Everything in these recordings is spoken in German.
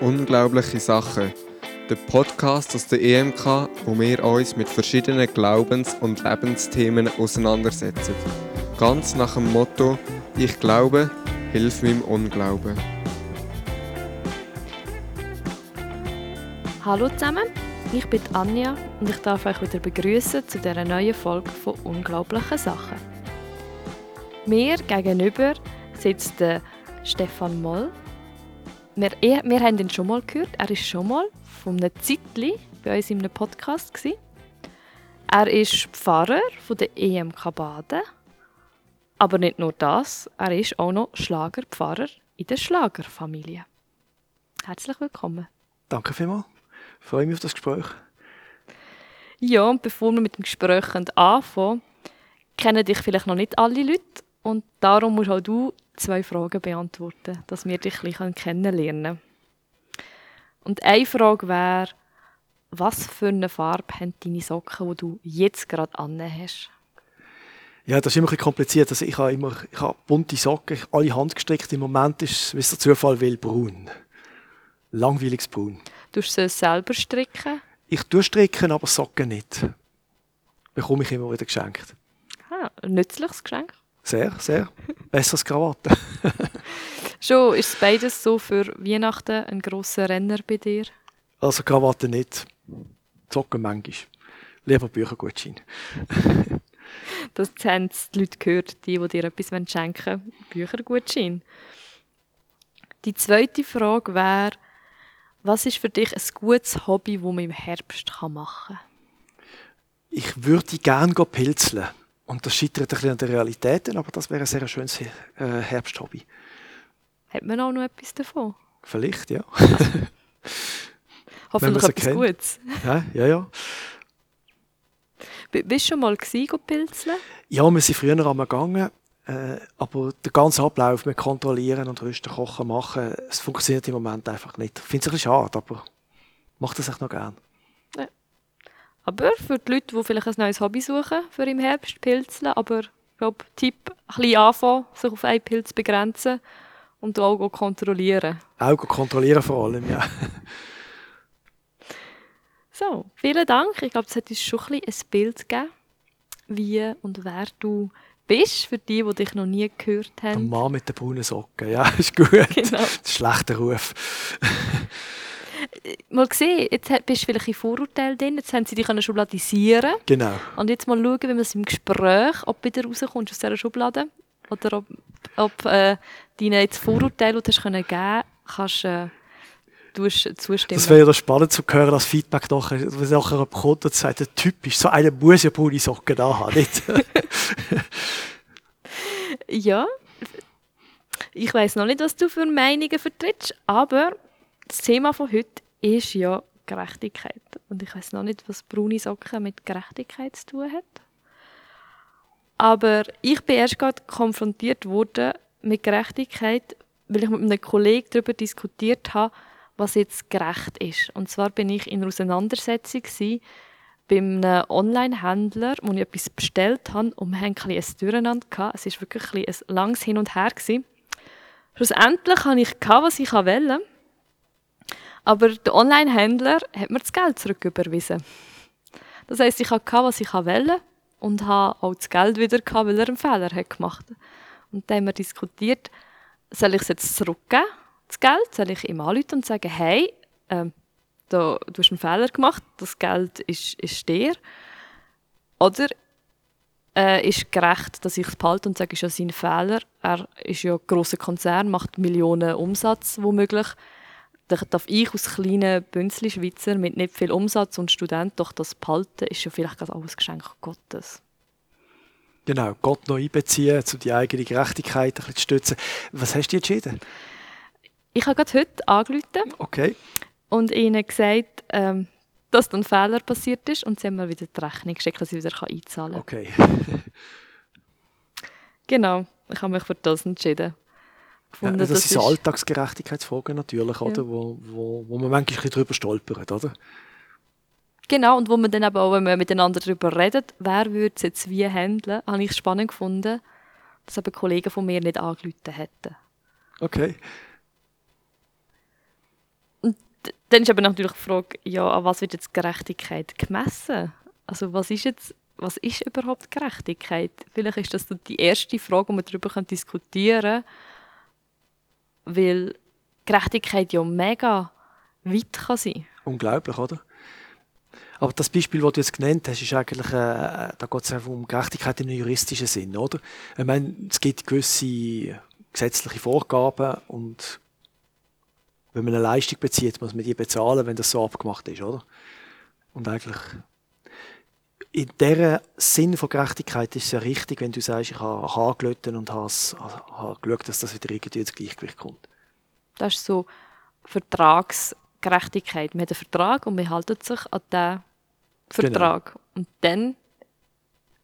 Unglaubliche Sachen. Der Podcast aus der EMK, wo wir uns mit verschiedenen Glaubens- und Lebensthemen auseinandersetzen. Ganz nach dem Motto: Ich glaube, hilf meinem Unglauben. Hallo zusammen, ich bin Anja und ich darf euch wieder begrüßen zu dieser neuen Folge von Unglaublichen Sachen. Mir gegenüber sitzt der Stefan Moll. Wir, wir haben ihn schon mal gehört. Er ist schon mal von einem Zeitli bei uns in einem Podcast. Gewesen. Er ist Pfarrer von der EMK Baden. Aber nicht nur das, er ist auch noch Schlagerpfarrer in der Schlagerfamilie. Herzlich willkommen. Danke vielmals. Ich freue mich auf das Gespräch. Ja, und bevor wir mit dem Gespräch anfangen, kennen dich vielleicht noch nicht alle Leute. Und darum musst auch du zwei Fragen beantworten, dass wir dich ein bisschen kennenlernen können. Und eine Frage wäre, was für eine Farbe haben deine Socken, die du jetzt gerade an hast? Ja, das ist immer ein kompliziert. Also ich habe immer ich habe bunte Socken, alle handgestrickt. Im Moment ist es, wie es der Zufall will, braun. Langweiliges Braun. Du sie selber stricken? Ich tue stricken, aber Socken nicht. Bekomme ich immer wieder geschenkt. Ah, ein nützliches Geschenk. Sehr, sehr. Besseres Krawatte. Schon, ist beides so für Weihnachten ein grosser Renner bei dir? Also Krawatte nicht. Socken manchmal. Lieber Büchergutschein. das haben die Leute gehört, die, die dir etwas schenken wollen. Büchergutschein. Die zweite Frage wäre, was ist für dich ein gutes Hobby, das man im Herbst machen kann? Ich würde gerne pilzeln. Und das scheitert ein bisschen an den Realitäten, aber das wäre ein sehr schönes äh, Herbsthobby. Hat man auch noch etwas davon? Vielleicht, ja. Hoffentlich etwas kennt. Gutes. Ja, ja, ja. Bist du schon mal pilzeln? Ja, wir sind früher einmal gegangen. Äh, aber der ganze Ablauf mit Kontrollieren und Rüsten, Kochen, Machen, es funktioniert im Moment einfach nicht. Ich finde es ein bisschen schade, aber macht das echt noch gerne. Ja. Aber für die Leute, die vielleicht ein neues Hobby suchen für im Herbst, Pilzeln, aber ich glaube, Tipp, ein bisschen anfangen, sich auf einen Pilz begrenzen und auch kontrollieren. Auch kontrollieren vor allem, ja. so, vielen Dank. Ich glaube, es hat uns schon ein, ein Bild gegeben, wie und wer du bist, für die, die dich noch nie gehört haben. Der Mann mit den braunen Socken, ja, ist gut. Genau. Schlechter Ruf. mal gesehen, jetzt bist du vielleicht in Vorurteilen drin, jetzt haben sie dich schubladisieren Genau. Und jetzt mal schauen, wie man es im Gespräch, ob du wieder rauskommst aus dieser Schublade oder ob, ob äh, deine jetzt Vorurteile, die du geben können, kannst äh, zustimmen. Das wäre ja spannend zu hören, das Feedback nachher, wenn nachher kommt und sagt, typisch, so einer muss ja braune Socken da haben, nicht? ja. Ich weiß noch nicht, was du für Meinungen vertrittst, aber das Thema von heute ist ja Gerechtigkeit. Und ich weiß noch nicht, was braune Socken mit Gerechtigkeit zu tun hat. Aber ich bin erst gerade konfrontiert worden mit Gerechtigkeit, weil ich mit einem Kollegen darüber diskutiert habe, was jetzt gerecht ist. Und zwar bin ich in einer Auseinandersetzung bei einem Online-Händler, wo ich etwas bestellt habe und wir hatten ein, ein Durcheinander. Es war wirklich ein, langes Hin und Her. Schlussendlich hatte ich, was ich wollte. Aber der Online-Händler hat mir das Geld zurücküberwiesen. Das heisst, ich hatte, was ich wollte und habe auch das Geld wieder, weil er einen Fehler gemacht hat. Und dann haben wir diskutiert, soll ich es jetzt zurückgeben, das Geld? Soll ich ihm anrufen und sagen, hey, ähm, da, du hast einen Fehler gemacht, das Geld ist, ist dir? Oder äh, ist gerecht, dass ich es behalte und sage, es ist ja sein Fehler. Er ist ja ein grosser Konzern, macht Millionen Umsatz womöglich. Dann darf ich als kleiner Bünzli-Schweizer mit nicht viel Umsatz und Student doch das behalten, ist ja vielleicht auch ein Geschenk Gottes. Genau, Gott noch einbeziehen, um die eigene Gerechtigkeit ein bisschen zu stützen. Was hast du entschieden? Ich habe gerade heute angerufen okay. und ihnen gesagt, ähm, dass dann ein Fehler passiert ist und sie haben mir wieder die Rechnung geschickt, dass ich wieder einzahlen kann. Okay. genau, ich habe mich für das entschieden. Gefunden, ja, das, das ist eine Alltagsgerechtigkeitsfrage natürlich, ja. oder? Wo, wo, wo man manchmal drüber stolpert, oder? Genau, und wo man dann aber auch, wenn man miteinander darüber redet, wer würde es jetzt wie handeln, habe ich spannend gefunden, dass aber Kollegen von mir nicht angerufen hätten. Okay. Und dann ist aber natürlich die Frage, ja, an was wird jetzt Gerechtigkeit gemessen? Also was ist jetzt, was ist überhaupt Gerechtigkeit? Vielleicht ist das die erste Frage, die wir darüber diskutieren können, weil Gerechtigkeit ja mega weit kann sein. Unglaublich, oder? Aber das Beispiel, das du jetzt genannt hast, ist eigentlich, äh, da geht es einfach um Gerechtigkeit im juristischen Sinn, oder? Ich meine, es gibt gewisse gesetzliche Vorgaben und wenn man eine Leistung bezieht, muss man die bezahlen, wenn das so abgemacht ist, oder? Und eigentlich in diesem Sinn von Gerechtigkeit ist es ja richtig, wenn du sagst, ich habe angelötet und habe, habe geschaut, dass das wieder irgendwie ins Gleichgewicht kommt. Das ist so Vertragsgerechtigkeit. Man hat einen Vertrag und man haltet sich an diesen Vertrag. Genau. Und dann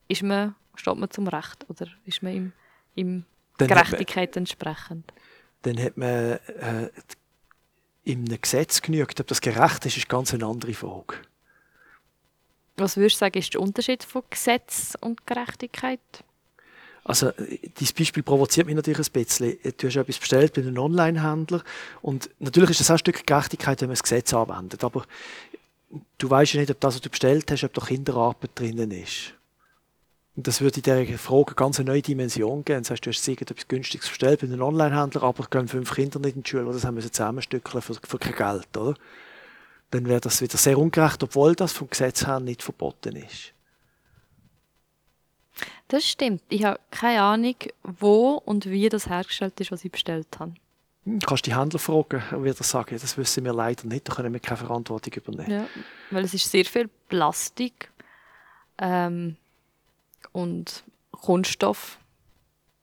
ist man, steht man zum Recht oder ist man im, im Gerechtigkeit man, entsprechend. Dann hat man äh, in einem Gesetz genügt. Ob das gerecht ist, ist ganz eine andere Frage. Was würdest du sagen, ist der Unterschied von Gesetz und Gerechtigkeit? Also, dieses Beispiel provoziert mich natürlich ein bisschen. Du hast etwas bestellt bei einem Online-Händler und natürlich ist das auch ein Stück Gerechtigkeit, wenn man das Gesetz anwendet, aber du weißt ja nicht, ob das, was du bestellt hast, ob da Kinderarbeit drinnen ist. Und das würde dieser Frage eine ganz neue Dimension geben. Das heißt, du hast etwas Günstiges bestellt bei einem Online-Händler, aber gehen fünf Kinder nicht in die Schule, oder das haben wir zusammenstückeln für, für kein Geld, oder? Dann wäre das wieder sehr ungerecht, obwohl das vom Gesetz her nicht verboten ist. Das stimmt. Ich habe keine Ahnung, wo und wie das hergestellt ist, was ich bestellt habe. Hm, du kannst die Händler fragen, wird er sagen, das wissen wir leider nicht, da können wir keine Verantwortung übernehmen. Ja, weil es ist sehr viel Plastik ähm, und Kunststoff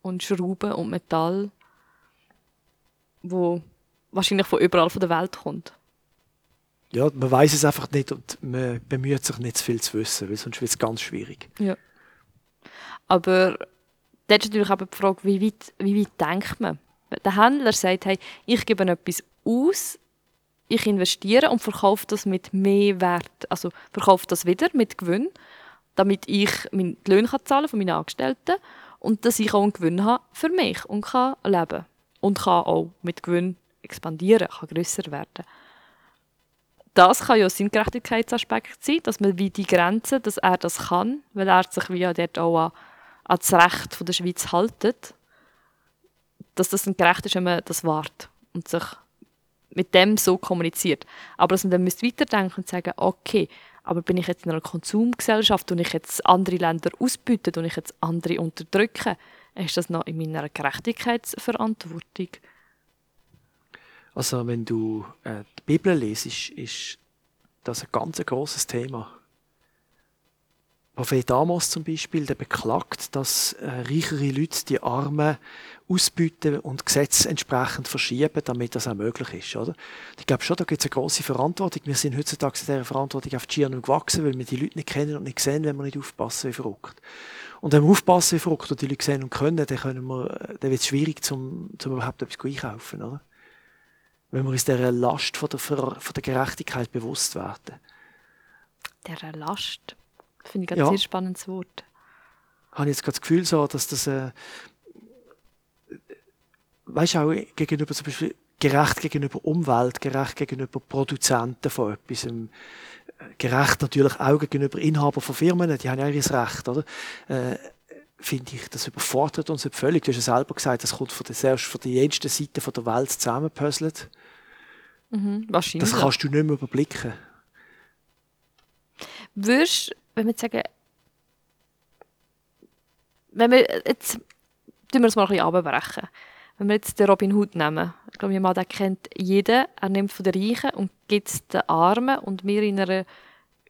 und Schrauben und Metall, wo wahrscheinlich von überall von der Welt kommt. Ja, man weiß es einfach nicht und man bemüht sich nicht zu viel zu wissen, weil sonst wird es ganz schwierig. Ja. Aber da ist natürlich aber die Frage, wie weit, wie weit denkt man? Der Händler sagt, hey, ich gebe etwas aus, ich investiere und verkaufe das mit mehr Wert. Also verkaufe das wieder mit Gewinn, damit ich die Löhne zahlen von meinen Angestellten und dass ich auch einen Gewinn habe für mich und kann leben. Und kann auch mit Gewinn expandieren, kann grösser werden. Das kann ja ein Gerechtigkeitsaspekt sein, dass man wie die Grenze, dass er das kann, weil er sich wie dort auch an, an das Recht von der Schweiz haltet dass das dann gerecht ist, wenn man das wahrt und sich mit dem so kommuniziert. Aber dass man dann weiterdenken und sagen, okay, aber bin ich jetzt in einer Konsumgesellschaft und ich jetzt andere Länder ausbüte und ich jetzt andere unterdrücke, ist das noch in meiner Gerechtigkeitsverantwortung? Also wenn du äh, die Bibel lesest, ist das ein ganz großes Thema. Prophet Amos zum Beispiel, der beklagt, dass äh, reichere Leute die Armen ausbieten und Gesetze entsprechend verschieben, damit das auch möglich ist. Oder? Ich glaube schon, da gibt es eine grosse Verantwortung. Wir sind heutzutage in dieser Verantwortung auf die Schienen gewachsen, weil wir die Leute nicht kennen und nicht sehen, wenn wir nicht aufpassen wie verrückt. Und wenn wir aufpassen wie verrückt und die Leute sehen und können, dann, können wir, dann wird es schwierig, zum, zum überhaupt etwas einkaufen. Oder? Wenn wir uns dieser Last von der, von der Gerechtigkeit bewusst werden. Dieser Last? Finde ich ein ja. sehr spannendes Wort. Habe ich jetzt gerade das Gefühl, so, dass das, äh, weißt du, auch gegenüber zum Beispiel gerecht gegenüber Umwelt, gerecht gegenüber Produzenten von etwas, ähm, gerecht natürlich auch gegenüber Inhabern von Firmen, die haben ja ihr Recht, oder? Äh, finde ich, das überfordert uns völlig. Du hast ja selber gesagt, das kommt von der, selbst von der jensten Seite von der Welt zusammenpuzzelt. Mhm, wahrscheinlich. Das kannst du nicht mehr überblicken. Würdest wenn wir sagen, wenn wir jetzt, tun wir es mal ein bisschen abbrechen. Wenn wir jetzt den Robin Hood nehmen, ich glaube, jemand der kennt jeden, er nimmt von den Reichen und gibt es den Armen und wir in einer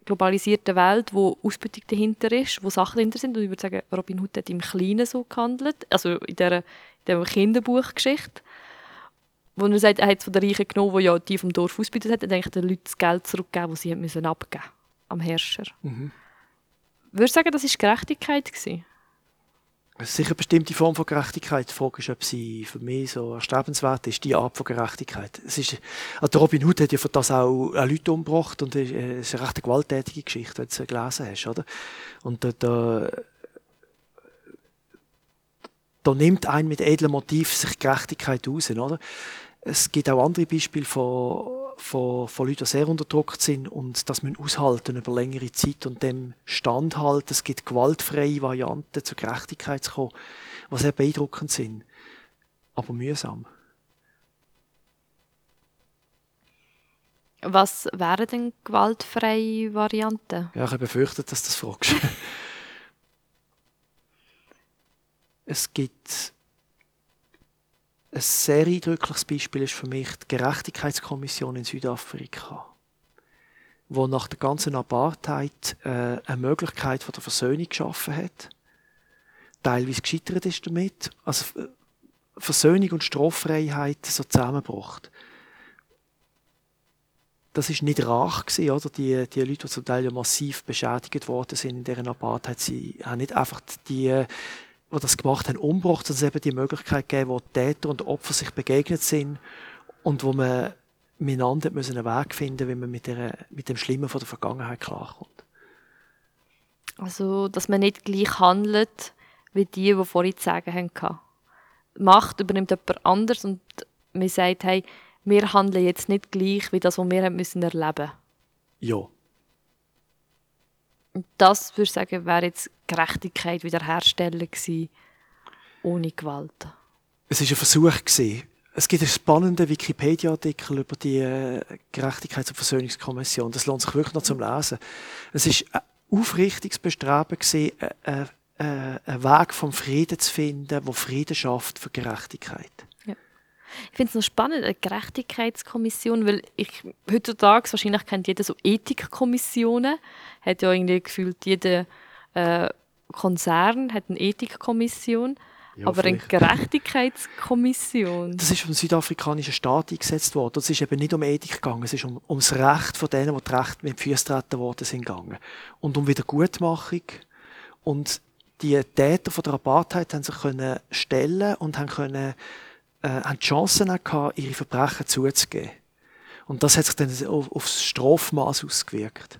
globalisierten Welt, wo Ausbeutung dahinter ist, wo Sachen dahinter sind. Und ich würde sagen, Robin Hood hat im Kleinen so gehandelt, also in dieser, in dieser Kinderbuchgeschichte, wo er sagt, er hat es von den Reichen genommen, die ja die vom Dorf ausgebeutet hat, und eigentlich den Leuten das Geld zurückgegeben, das sie müssen abgeben am Herrscher. Mhm. Würdest du sagen, das war Gerechtigkeit? Gewesen? Es ist sicher eine bestimmte Form von Gerechtigkeit. Die Frage ist, ob sie für mich so erstrebenswert ist, die Art von Gerechtigkeit. Es ist, also Robin Hood hat ja für das auch Leute umgebracht und es ist eine recht gewalttätige Geschichte, wenn du sie gelesen hast, oder? Und da, da, da nimmt ein mit edlem Motiv sich Gerechtigkeit raus, oder? Es gibt auch andere Beispiele von von, von Leuten, die sehr unterdrückt sind und das müssen aushalten über längere Zeit und dem standhalten. Es gibt gewaltfreie Varianten, zur Gerechtigkeit zu kommen, die sehr beeindruckend sind, aber mühsam. Was wären denn gewaltfreie Varianten? Ja, ich habe befürchtet, dass du das fragst. es gibt ein sehr eindrückliches Beispiel ist für mich die Gerechtigkeitskommission in Südafrika, wo nach der ganzen Apartheid äh, eine Möglichkeit von der Versöhnung geschaffen hat. Teilweise gescheitert ist damit. Also äh, Versöhnung und Straffreiheit so zusammengebracht. Das ist nicht rach gewesen, oder? Die, die Leute, die zum Teil massiv beschädigt worden sind in deren Apartheid, sie haben nicht einfach die die das gemacht haben, umgebracht, sondern es eben die Möglichkeit gegeben, wo Täter und Opfer sich begegnet sind und wo man miteinander müssen einen Weg finden wie man mit, der, mit dem Schlimmen von der Vergangenheit klarkommt. Also, dass man nicht gleich handelt, wie die, die vorhin zu sagen haben. Macht übernimmt jemand anders und man sagt, hey, wir handeln jetzt nicht gleich, wie das, was wir haben müssen erleben Ja. Das, würde ich sagen, wäre jetzt Gerechtigkeit wiederherstellen gewesen, ohne Gewalt. Es war ein Versuch. Gewesen. Es gibt einen spannenden Wikipedia-Artikel über die äh, Gerechtigkeits- und Versöhnungskommission. Das lohnt sich wirklich noch zum Lesen. Es war ein aufrichtiges Bestreben, gewesen, äh, äh, einen Weg vom Frieden zu finden, der Frieden schafft für Gerechtigkeit. Ich finde es noch spannend, eine Gerechtigkeitskommission, weil ich heutzutage, wahrscheinlich kennt jeder so Ethikkommissionen, hat ja irgendwie gefühlt jeder äh, Konzern hat eine Ethikkommission, ja, aber vielleicht. eine Gerechtigkeitskommission. Das ist vom südafrikanischen Staat eingesetzt worden. Es ist eben nicht um Ethik gegangen, es ist um, um das Recht von denen, die das Recht mit Füßen treten worden sind, gegangen. Und um Wiedergutmachung. Und die Täter von der Apartheid haben sich können stellen und haben können, äh, haben die Chancen gehabt, ihre Verbrechen zuzugeben. Und das hat sich dann auf, aufs Strafmaß ausgewirkt.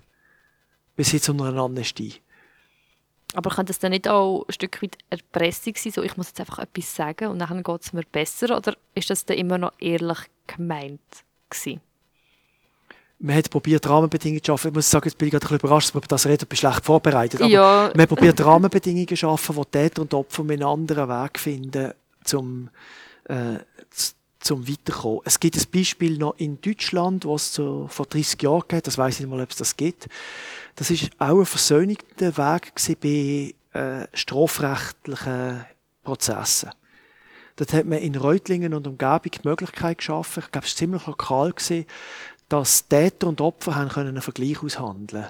Bis hin zu einer Amnestie. Aber kann das dann nicht auch ein Stück weit Erpressung sein, so ich muss jetzt einfach etwas sagen und dann geht es mir besser? Oder ist das dann immer noch ehrlich gemeint gewesen? Man hat probiert, Rahmenbedingungen zu schaffen. Ich muss sagen, jetzt bin ich gerade ein bisschen überrascht, dass man das redet, bin schlecht vorbereitet. Aber ja. man hat probiert, Rahmenbedingungen zu schaffen, wo Täter und Opfer einen anderen Weg finden, zum, äh, zum Weiterkommen. Es gibt ein Beispiel noch in Deutschland, wo es so vor 30 Jahren geht, das weiß ich nicht mal, ob es das gibt. Das ist auch ein versöhnender Weg bei äh, strafrechtlichen Prozessen. Dort hat man in Reutlingen und Umgebung die Möglichkeit geschaffen, ich glaube, es war ziemlich lokal, gewesen, dass Täter und Opfer haben können einen Vergleich aushandeln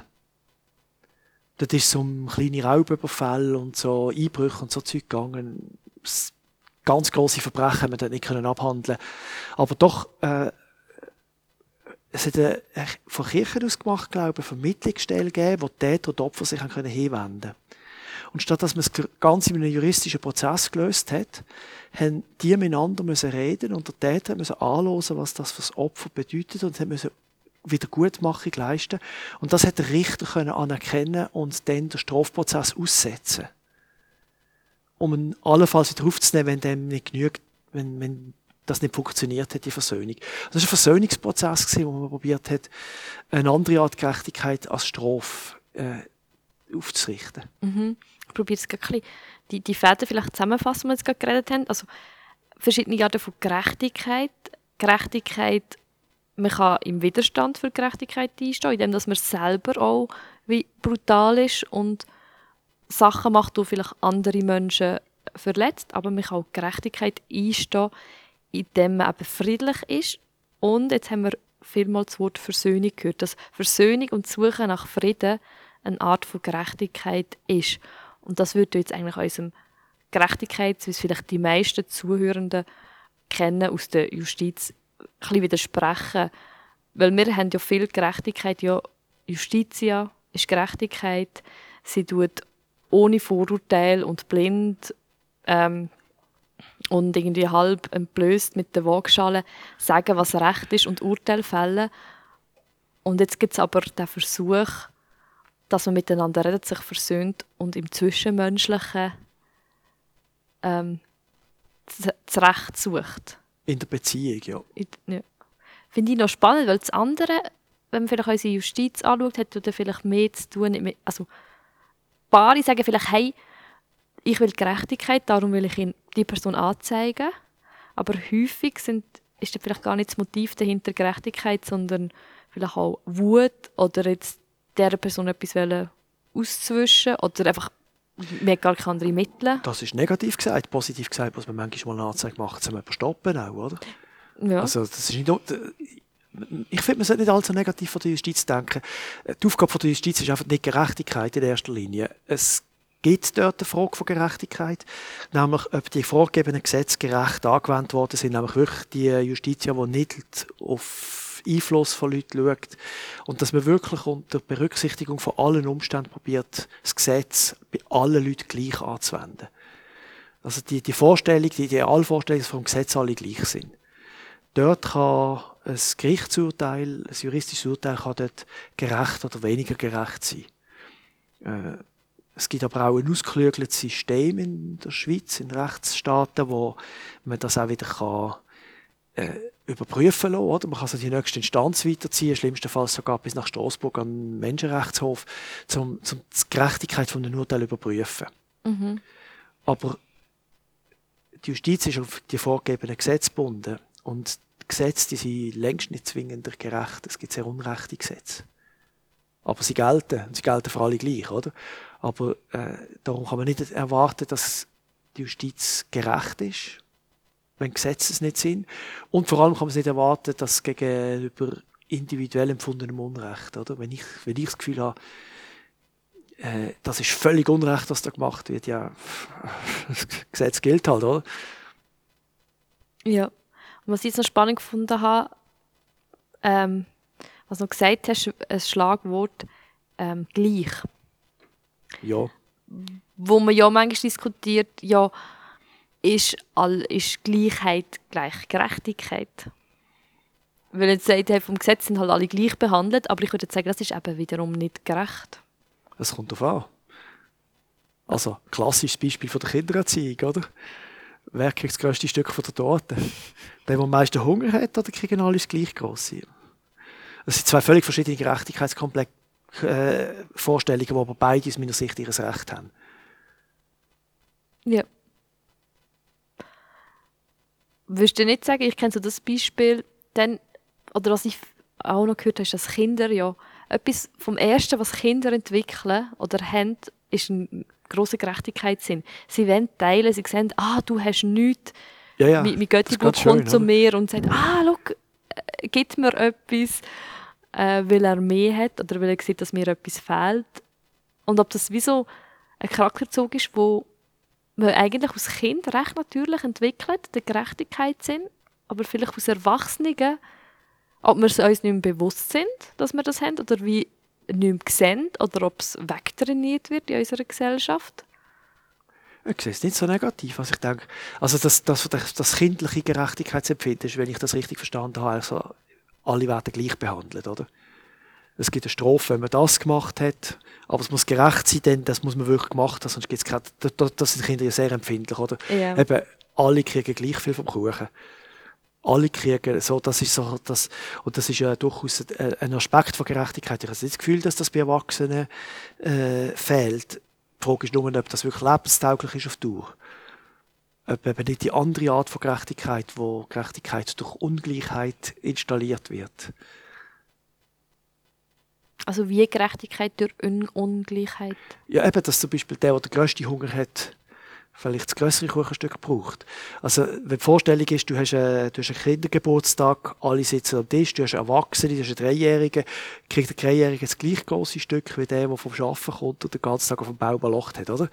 Dort ist es um kleine Raubüberfälle und so Einbrüche und so Zeug gegangen. Ganz grosse Verbrechen haben wir nicht können abhandeln Aber doch äh, es hat eine, von Kirchen aus gemacht, glaube ich, eine Vermittlungsstelle gegeben, wo die Täter und die Opfer sich können hinwenden können. Und statt dass man es ganz in einem juristischen Prozess gelöst hat, haben die miteinander müssen reden und der Täter müssen anhören, was das für das Opfer bedeutet und müssen Wiedergutmachung leisten. Und das hat der Richter können anerkennen und dann den Strafprozess aussetzen. Um ihn allenfalls wieder aufzunehmen, wenn dem nicht genügt, wenn, wenn das nicht funktioniert hat, die Versöhnung. Das war ein Versöhnungsprozess, wo man probiert hat, eine andere Art Gerechtigkeit als Strafe äh, aufzurichten. Mhm. Ich probiere es gerade die, die Fäden vielleicht zusammenfassen, die wir gerade geredet haben. Also verschiedene Arten von Gerechtigkeit. Gerechtigkeit, man kann im Widerstand für Gerechtigkeit einstehen, indem man selber auch wie brutal ist und Sachen macht, die vielleicht andere Menschen verletzt, aber man kann auch Gerechtigkeit einstehen, indem man eben friedlich ist. Und jetzt haben wir vielmals das Wort Versöhnung gehört, dass Versöhnung und Suche nach Frieden eine Art von Gerechtigkeit ist. Und das würde jetzt eigentlich unserem Gerechtigkeit, wie es vielleicht die meisten Zuhörenden kennen aus der Justiz, ein bisschen widersprechen. Weil wir haben ja viel Gerechtigkeit, ja, Justitia ist Gerechtigkeit, sie tut ohne Vorurteil und blind ähm, und irgendwie halb entblößt mit der Waagschale sagen, was recht ist und Urteil fällen. Und jetzt gibt es aber den Versuch, dass man miteinander redet, sich versöhnt und im Zwischenmenschlichen ähm, das Recht sucht. In der Beziehung, ja. ja. finde ich noch spannend, weil das andere, wenn man vielleicht unsere Justiz anschaut, hat dann vielleicht mehr zu tun. mit- Also, Paare sagen vielleicht, hey, ich will Gerechtigkeit, darum will ich ihn, die Person anzeigen. Aber häufig sind, ist vielleicht gar nicht das Motiv dahinter Gerechtigkeit, sondern vielleicht auch Wut oder jetzt dieser Person etwas wollen auszuwischen oder einfach, hat gar keine anderen Mittel. Das ist negativ gesagt. Positiv gesagt, was man manchmal mal eine Anzeige macht, zum jemanden stoppen auch, oder? Ja. Also, das ist nicht, nur- ich finde, man sollte nicht allzu negativ von der Justiz denken. Die Aufgabe von der Justiz ist einfach nicht Gerechtigkeit in erster Linie. Es gibt dort eine Frage von Gerechtigkeit, nämlich ob die vorgegebenen Gesetze gerecht angewendet worden sind, nämlich wirklich die Justiz, die nicht auf Einfluss von Leuten schaut und dass man wirklich unter Berücksichtigung von allen Umständen probiert, das Gesetz bei allen Leuten gleich anzuwenden. Also die, die Vorstellung, die Idealvorstellung, dass vom Gesetz alle gleich sind. Dort kann ein Gerichtsurteil, ein juristisches Urteil kann dort gerecht oder weniger gerecht sein. Äh, es gibt aber auch ein ausgeklügeltes System in der Schweiz, in Rechtsstaaten, wo man das auch wieder kann, äh, überprüfen lassen, oder? Man kann es in die nächste Instanz weiterziehen, schlimmstenfalls sogar bis nach Straßburg an den Menschenrechtshof, um, um die Gerechtigkeit von einem Urteil zu überprüfen. Mhm. Aber die Justiz ist auf die vorgegebenen Gesetze gebunden. Und Gesetze die sind längst nicht zwingend gerecht. Es gibt sehr unrechte Gesetze. Aber sie gelten. Und sie gelten für alle gleich, oder? Aber äh, darum kann man nicht erwarten, dass die Justiz gerecht ist, wenn Gesetze es nicht sind. Und vor allem kann man es nicht erwarten, dass gegenüber individuell empfundenem Unrecht, oder? Wenn ich, wenn ich das Gefühl habe, äh, das ist völlig unrecht, was da gemacht wird, ja, das Gesetz gilt halt, oder? Ja. Und was ich jetzt noch spannend gefunden habe, ähm, was du gesagt hast, ein Schlagwort ähm, gleich. Ja. Wo man ja manchmal diskutiert, ja, ist, all, ist Gleichheit gleich Gerechtigkeit? Weil jetzt sagt, hey, vom Gesetz sind halt alle gleich behandelt, aber ich würde sagen, das ist eben wiederum nicht gerecht. Es kommt darauf an. Also, klassisches Beispiel von der Kindererziehung, oder? Wer kriegt das grösste Stück von der Torte? Der, der am meisten Hunger hat, oder kriegen alle das gleich grosse? Das sind zwei völlig verschiedene Gerechtigkeitsvorstellungen, äh, Vorstellungen, die aber beide aus meiner Sicht ihr Recht haben. Ja. Würdest du nicht sagen, ich kenne so das Beispiel, dann, oder was ich auch noch gehört habe, ist, dass Kinder ja etwas vom Ersten, was Kinder entwickeln oder haben, ist ein grosser Gerechtigkeitssinn. Sie wollen teilen, sie sehen, ah, du hast nichts. Ja, ja. mein, mein Götti ganz schön, kommt zu oder? mir und sagt, ah, schau, äh, gib mir etwas, äh, weil er mehr hat oder weil er sieht, dass mir etwas fehlt. Und ob das wie so ein Charakterzug ist, wo man eigentlich als Kind recht natürlich entwickelt, der Gerechtigkeitssinn, aber vielleicht als Erwachsene, ob wir es uns nicht mehr bewusst sind, dass wir das haben, oder wie nicht mehr sehen, oder ob es wegtrainiert wird in unserer Gesellschaft. Ich sehe es nicht so negativ, als ich denke. Also das, das, das, das kindliche Gerechtigkeitsempfinden ist, wenn ich das richtig verstanden habe, also alle werden gleich behandelt, oder? Es gibt eine Strafe, wenn man das gemacht hat, aber es muss gerecht sein, denn das muss man wirklich gemacht haben, sonst gibt es keine, da- da- das sind Kinder ja sehr empfindlich, oder? Ja. Eben, alle kriegen gleich viel vom Kuchen. Alle kriegen so, das ist so, das, und das ist ja durchaus ein, Aspekt von Gerechtigkeit. Ich habe nicht das Gefühl, dass das bei Erwachsenen äh, fehlt. Die Frage ist nur, ob das wirklich lebenstauglich ist auf Dauer. Ob eben nicht die andere Art von Gerechtigkeit, wo Gerechtigkeit durch Ungleichheit installiert wird. Also wie Gerechtigkeit durch Un Ungleichheit. Ja, eben, dass zum Beispiel der, der den grössten Hunger hat, vielleicht das größere Kuchenstück braucht. Also, wenn die Vorstellung ist, du hast, einen, du hast einen Kindergeburtstag, alle sitzen am Tisch, du hast einen Erwachsenen, du hast einen Dreijährigen, kriegt der Dreijährige das gleich große Stück wie der, der vom Arbeiten kommt und den ganzen Tag auf dem Bau balocht hat, oder?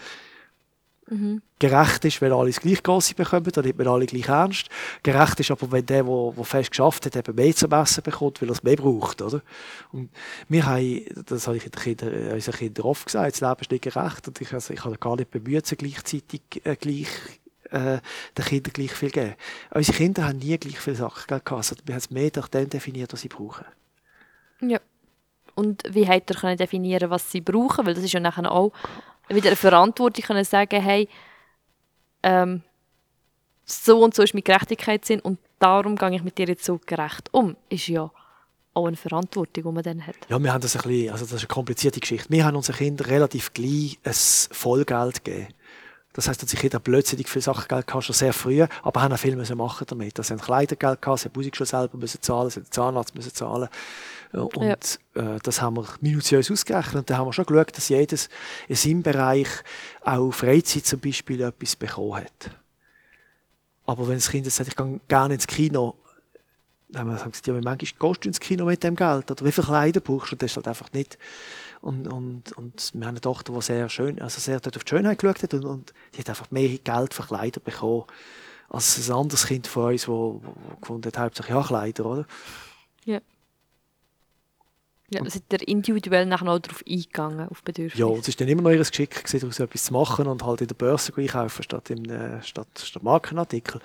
Gerecht ist, wenn alle das gleich grosse bekommen, dann nimmt man alle gleich ernst. Gerecht ist aber, wenn der, der, fest geschafft hat, eben mehr zum Essen bekommt, weil er es mehr braucht, oder? Und wir haben, das habe ich den Kindern, äh, unseren Kindern oft gesagt, das Leben ist nicht gerecht und ich, also, ich habe gar nicht bemüht, sie gleichzeitig äh, gleich äh, den Kindern gleich viel geben. Unsere Kinder haben nie gleich viel Sachen gehabt. Also wir haben es mehr nach dem definiert, was sie brauchen. Ja. Und wie hat er können definieren, was sie brauchen? Weil das ist ja nachher auch wieder eine Verantwortung, können sagen, hey, ähm, so und so ist meine Gerechtigkeitssinn und darum gehe ich mit dir jetzt so gerecht um, ist ja auch eine Verantwortung, die man dann hat. Ja, wir haben das ein bisschen, also das ist eine komplizierte Geschichte. Wir haben unseren Kindern relativ gleich ein Vollgeld gegeben. Das heisst, dass ich jeder plötzlich viel Sachgeld gehabt, schon sehr früh, aber haben auch viel müssen machen damit. Also, sie haben Kleidergeld gehabt, sie haben Musik schon selber müssen zahlen, sie haben den Zahnarzt müssen zahlen. Und ja. äh, das haben wir minutiös ausgerechnet. Und da haben wir schon geschaut, dass jedes in seinem Bereich auch Freizeit zum Beispiel etwas bekommen hat. Aber wenn das Kind jetzt sagt, ich gehe gerne ins Kino, dann haben wir gesagt, ja, manchmal gehst du ins Kino mit dem Geld? Oder wie viele Kleider brauchst du? Das ist halt einfach nicht und, und, und wir haben eine Tochter, die sehr schön, also sehr dort auf die Schönheit geschaut hat und, und die hat einfach mehr Geld für Kleider bekommen als ein anderes Kind von uns, wo, wo gefunden hat, hauptsächlich ja Kleider, oder? Ja. Ja, seid ihr individuell nachher noch darauf eingegangen, auf Bedürfnisse? Ja, es ist dann immer noch ihr Geschick, daraus etwas zu machen und halt in der Börse einkaufen, statt, im, äh, statt, statt Markenartikel.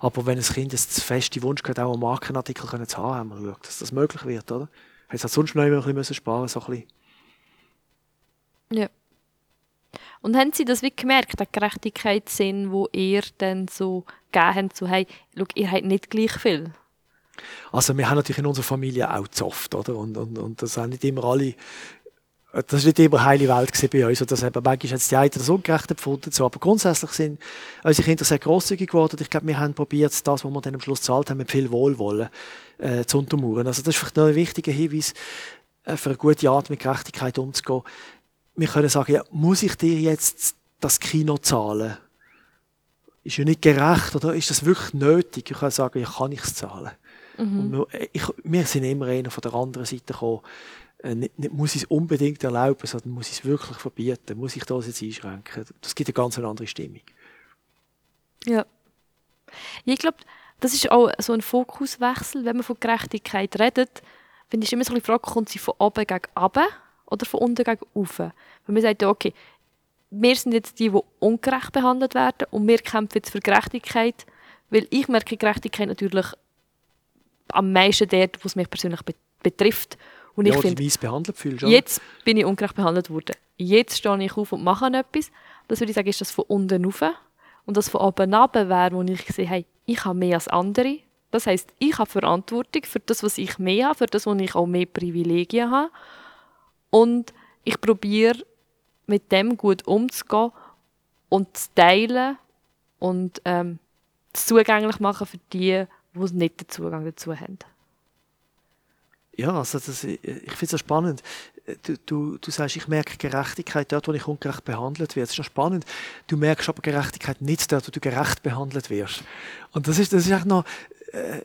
Aber wenn ein Kind jetzt feste Wunsch hat, auch einen Markenartikel zu haben, haben wir geschaut, dass das möglich wird, oder? Hätte es halt sonst noch immer ein bisschen sparen müssen, so ein bisschen ja. Und haben Sie das wie gemerkt, den Gerechtigkeitssinn, wo ihr dann so gegeben habt, so, hey, schau, ihr habt nicht gleich viel? Also wir haben natürlich in unserer Familie auch gezofft, oder? Und, und, und das haben nicht immer alle das war nicht immer heile Welt bei uns. Und das haben manchmal hat die einen das ungerecht empfunden. So. Aber grundsätzlich sind unsere Kinder sehr grosszügig geworden. Ich glaube, wir haben probiert, das, was wir dann am Schluss gezahlt haben, mit viel Wohlwollen äh, zu untermauern. Also das ist vielleicht noch ein wichtiger Hinweis, äh, für eine gute Art mit Gerechtigkeit umzugehen wir können sagen, ja, muss ich dir jetzt das Kino zahlen? Ist ja nicht gerecht, oder ist das wirklich nötig? Ich kann sagen, ja, kann ich es zahlen? Mhm. Wir, ich, wir sind immer einer von der anderen Seite gekommen. Äh, nicht, nicht, muss ich es unbedingt erlauben, sondern muss ich es wirklich verbieten? Muss ich das jetzt einschränken? Das gibt eine ganz andere Stimmung. Ja. Ich glaube, das ist auch so ein Fokuswechsel, wenn man von Gerechtigkeit redet. Finde ich immer so die Frage, kommt sie von oben gegen unten? Oder von unten gegen oben. Weil man sagt, okay, wir sind jetzt die, die ungerecht behandelt werden und wir kämpfen jetzt für Gerechtigkeit, weil ich merke Gerechtigkeit natürlich am meisten dort, wo es mich persönlich betrifft. Und ja, ich finde, behandelt fühlst, jetzt bin ich ungerecht behandelt worden. Jetzt stehe ich auf und mache etwas. Das würde ich sagen, ist das von unten rauf. Und das von oben runter wäre, wo ich sehe, hey, ich habe mehr als andere. Das heisst, ich habe Verantwortung für das, was ich mehr habe, für das, wo ich auch mehr Privilegien habe. Und ich probiere mit dem gut umzugehen und zu teilen und ähm, zugänglich machen für die, die nicht den Zugang dazu haben. Ja, also das, ich finde es spannend. Du, du, du sagst, ich merke Gerechtigkeit dort, wo ich ungerecht behandelt werde. Das ist schon spannend. Du merkst aber Gerechtigkeit nicht dort, wo du gerecht behandelt wirst. Und das ist, das ist echt noch, äh,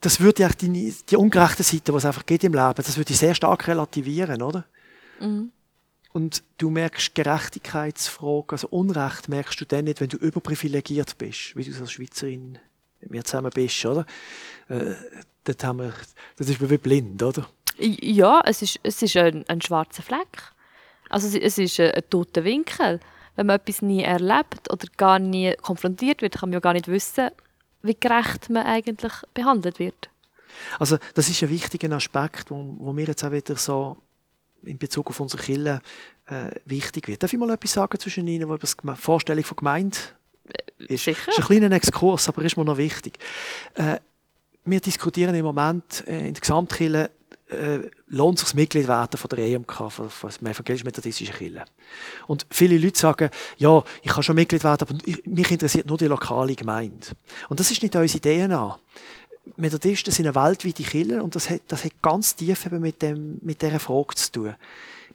das würde ja die, die ungerechte Seite, die es einfach geht im Leben, das würde ich sehr stark relativieren, oder? Mhm. Und du merkst Gerechtigkeitsfragen, also Unrecht merkst du dann nicht, wenn du überprivilegiert bist, wie du als Schweizerin mit mir zusammen bist, oder? Äh, das, haben wir, das ist wie blind, oder? Ja, es ist, es ist ein, ein schwarzer Fleck. Also es ist ein, ein toter Winkel. Wenn man etwas nie erlebt oder gar nie konfrontiert wird, kann man ja gar nicht wissen, wie gerecht man eigentlich behandelt wird. Also das ist ein wichtiger Aspekt, wo, wo wir jetzt auch wieder so in Bezug auf unsere Kirche äh, wichtig wird. Darf ich mal etwas sagen zwischen Ihnen, wo das die Vorstellung von Gemeinde ist? Sicher. Das ist ein kleiner Exkurs, aber ist mir noch wichtig. Äh, wir diskutieren im Moment äh, in der Gesamtkirche, äh, lohnt sich das Mitglied werden von der EMK, von, von der evangelisch-methodistischen Kirche. Und viele Leute sagen, ja, ich kann schon Mitglied werden, aber mich interessiert nur die lokale Gemeinde. Und das ist nicht unsere DNA. Methodisten sind eine weltweite Kirche und das hat, das hat ganz tief eben mit, dem, mit dieser Frage zu tun.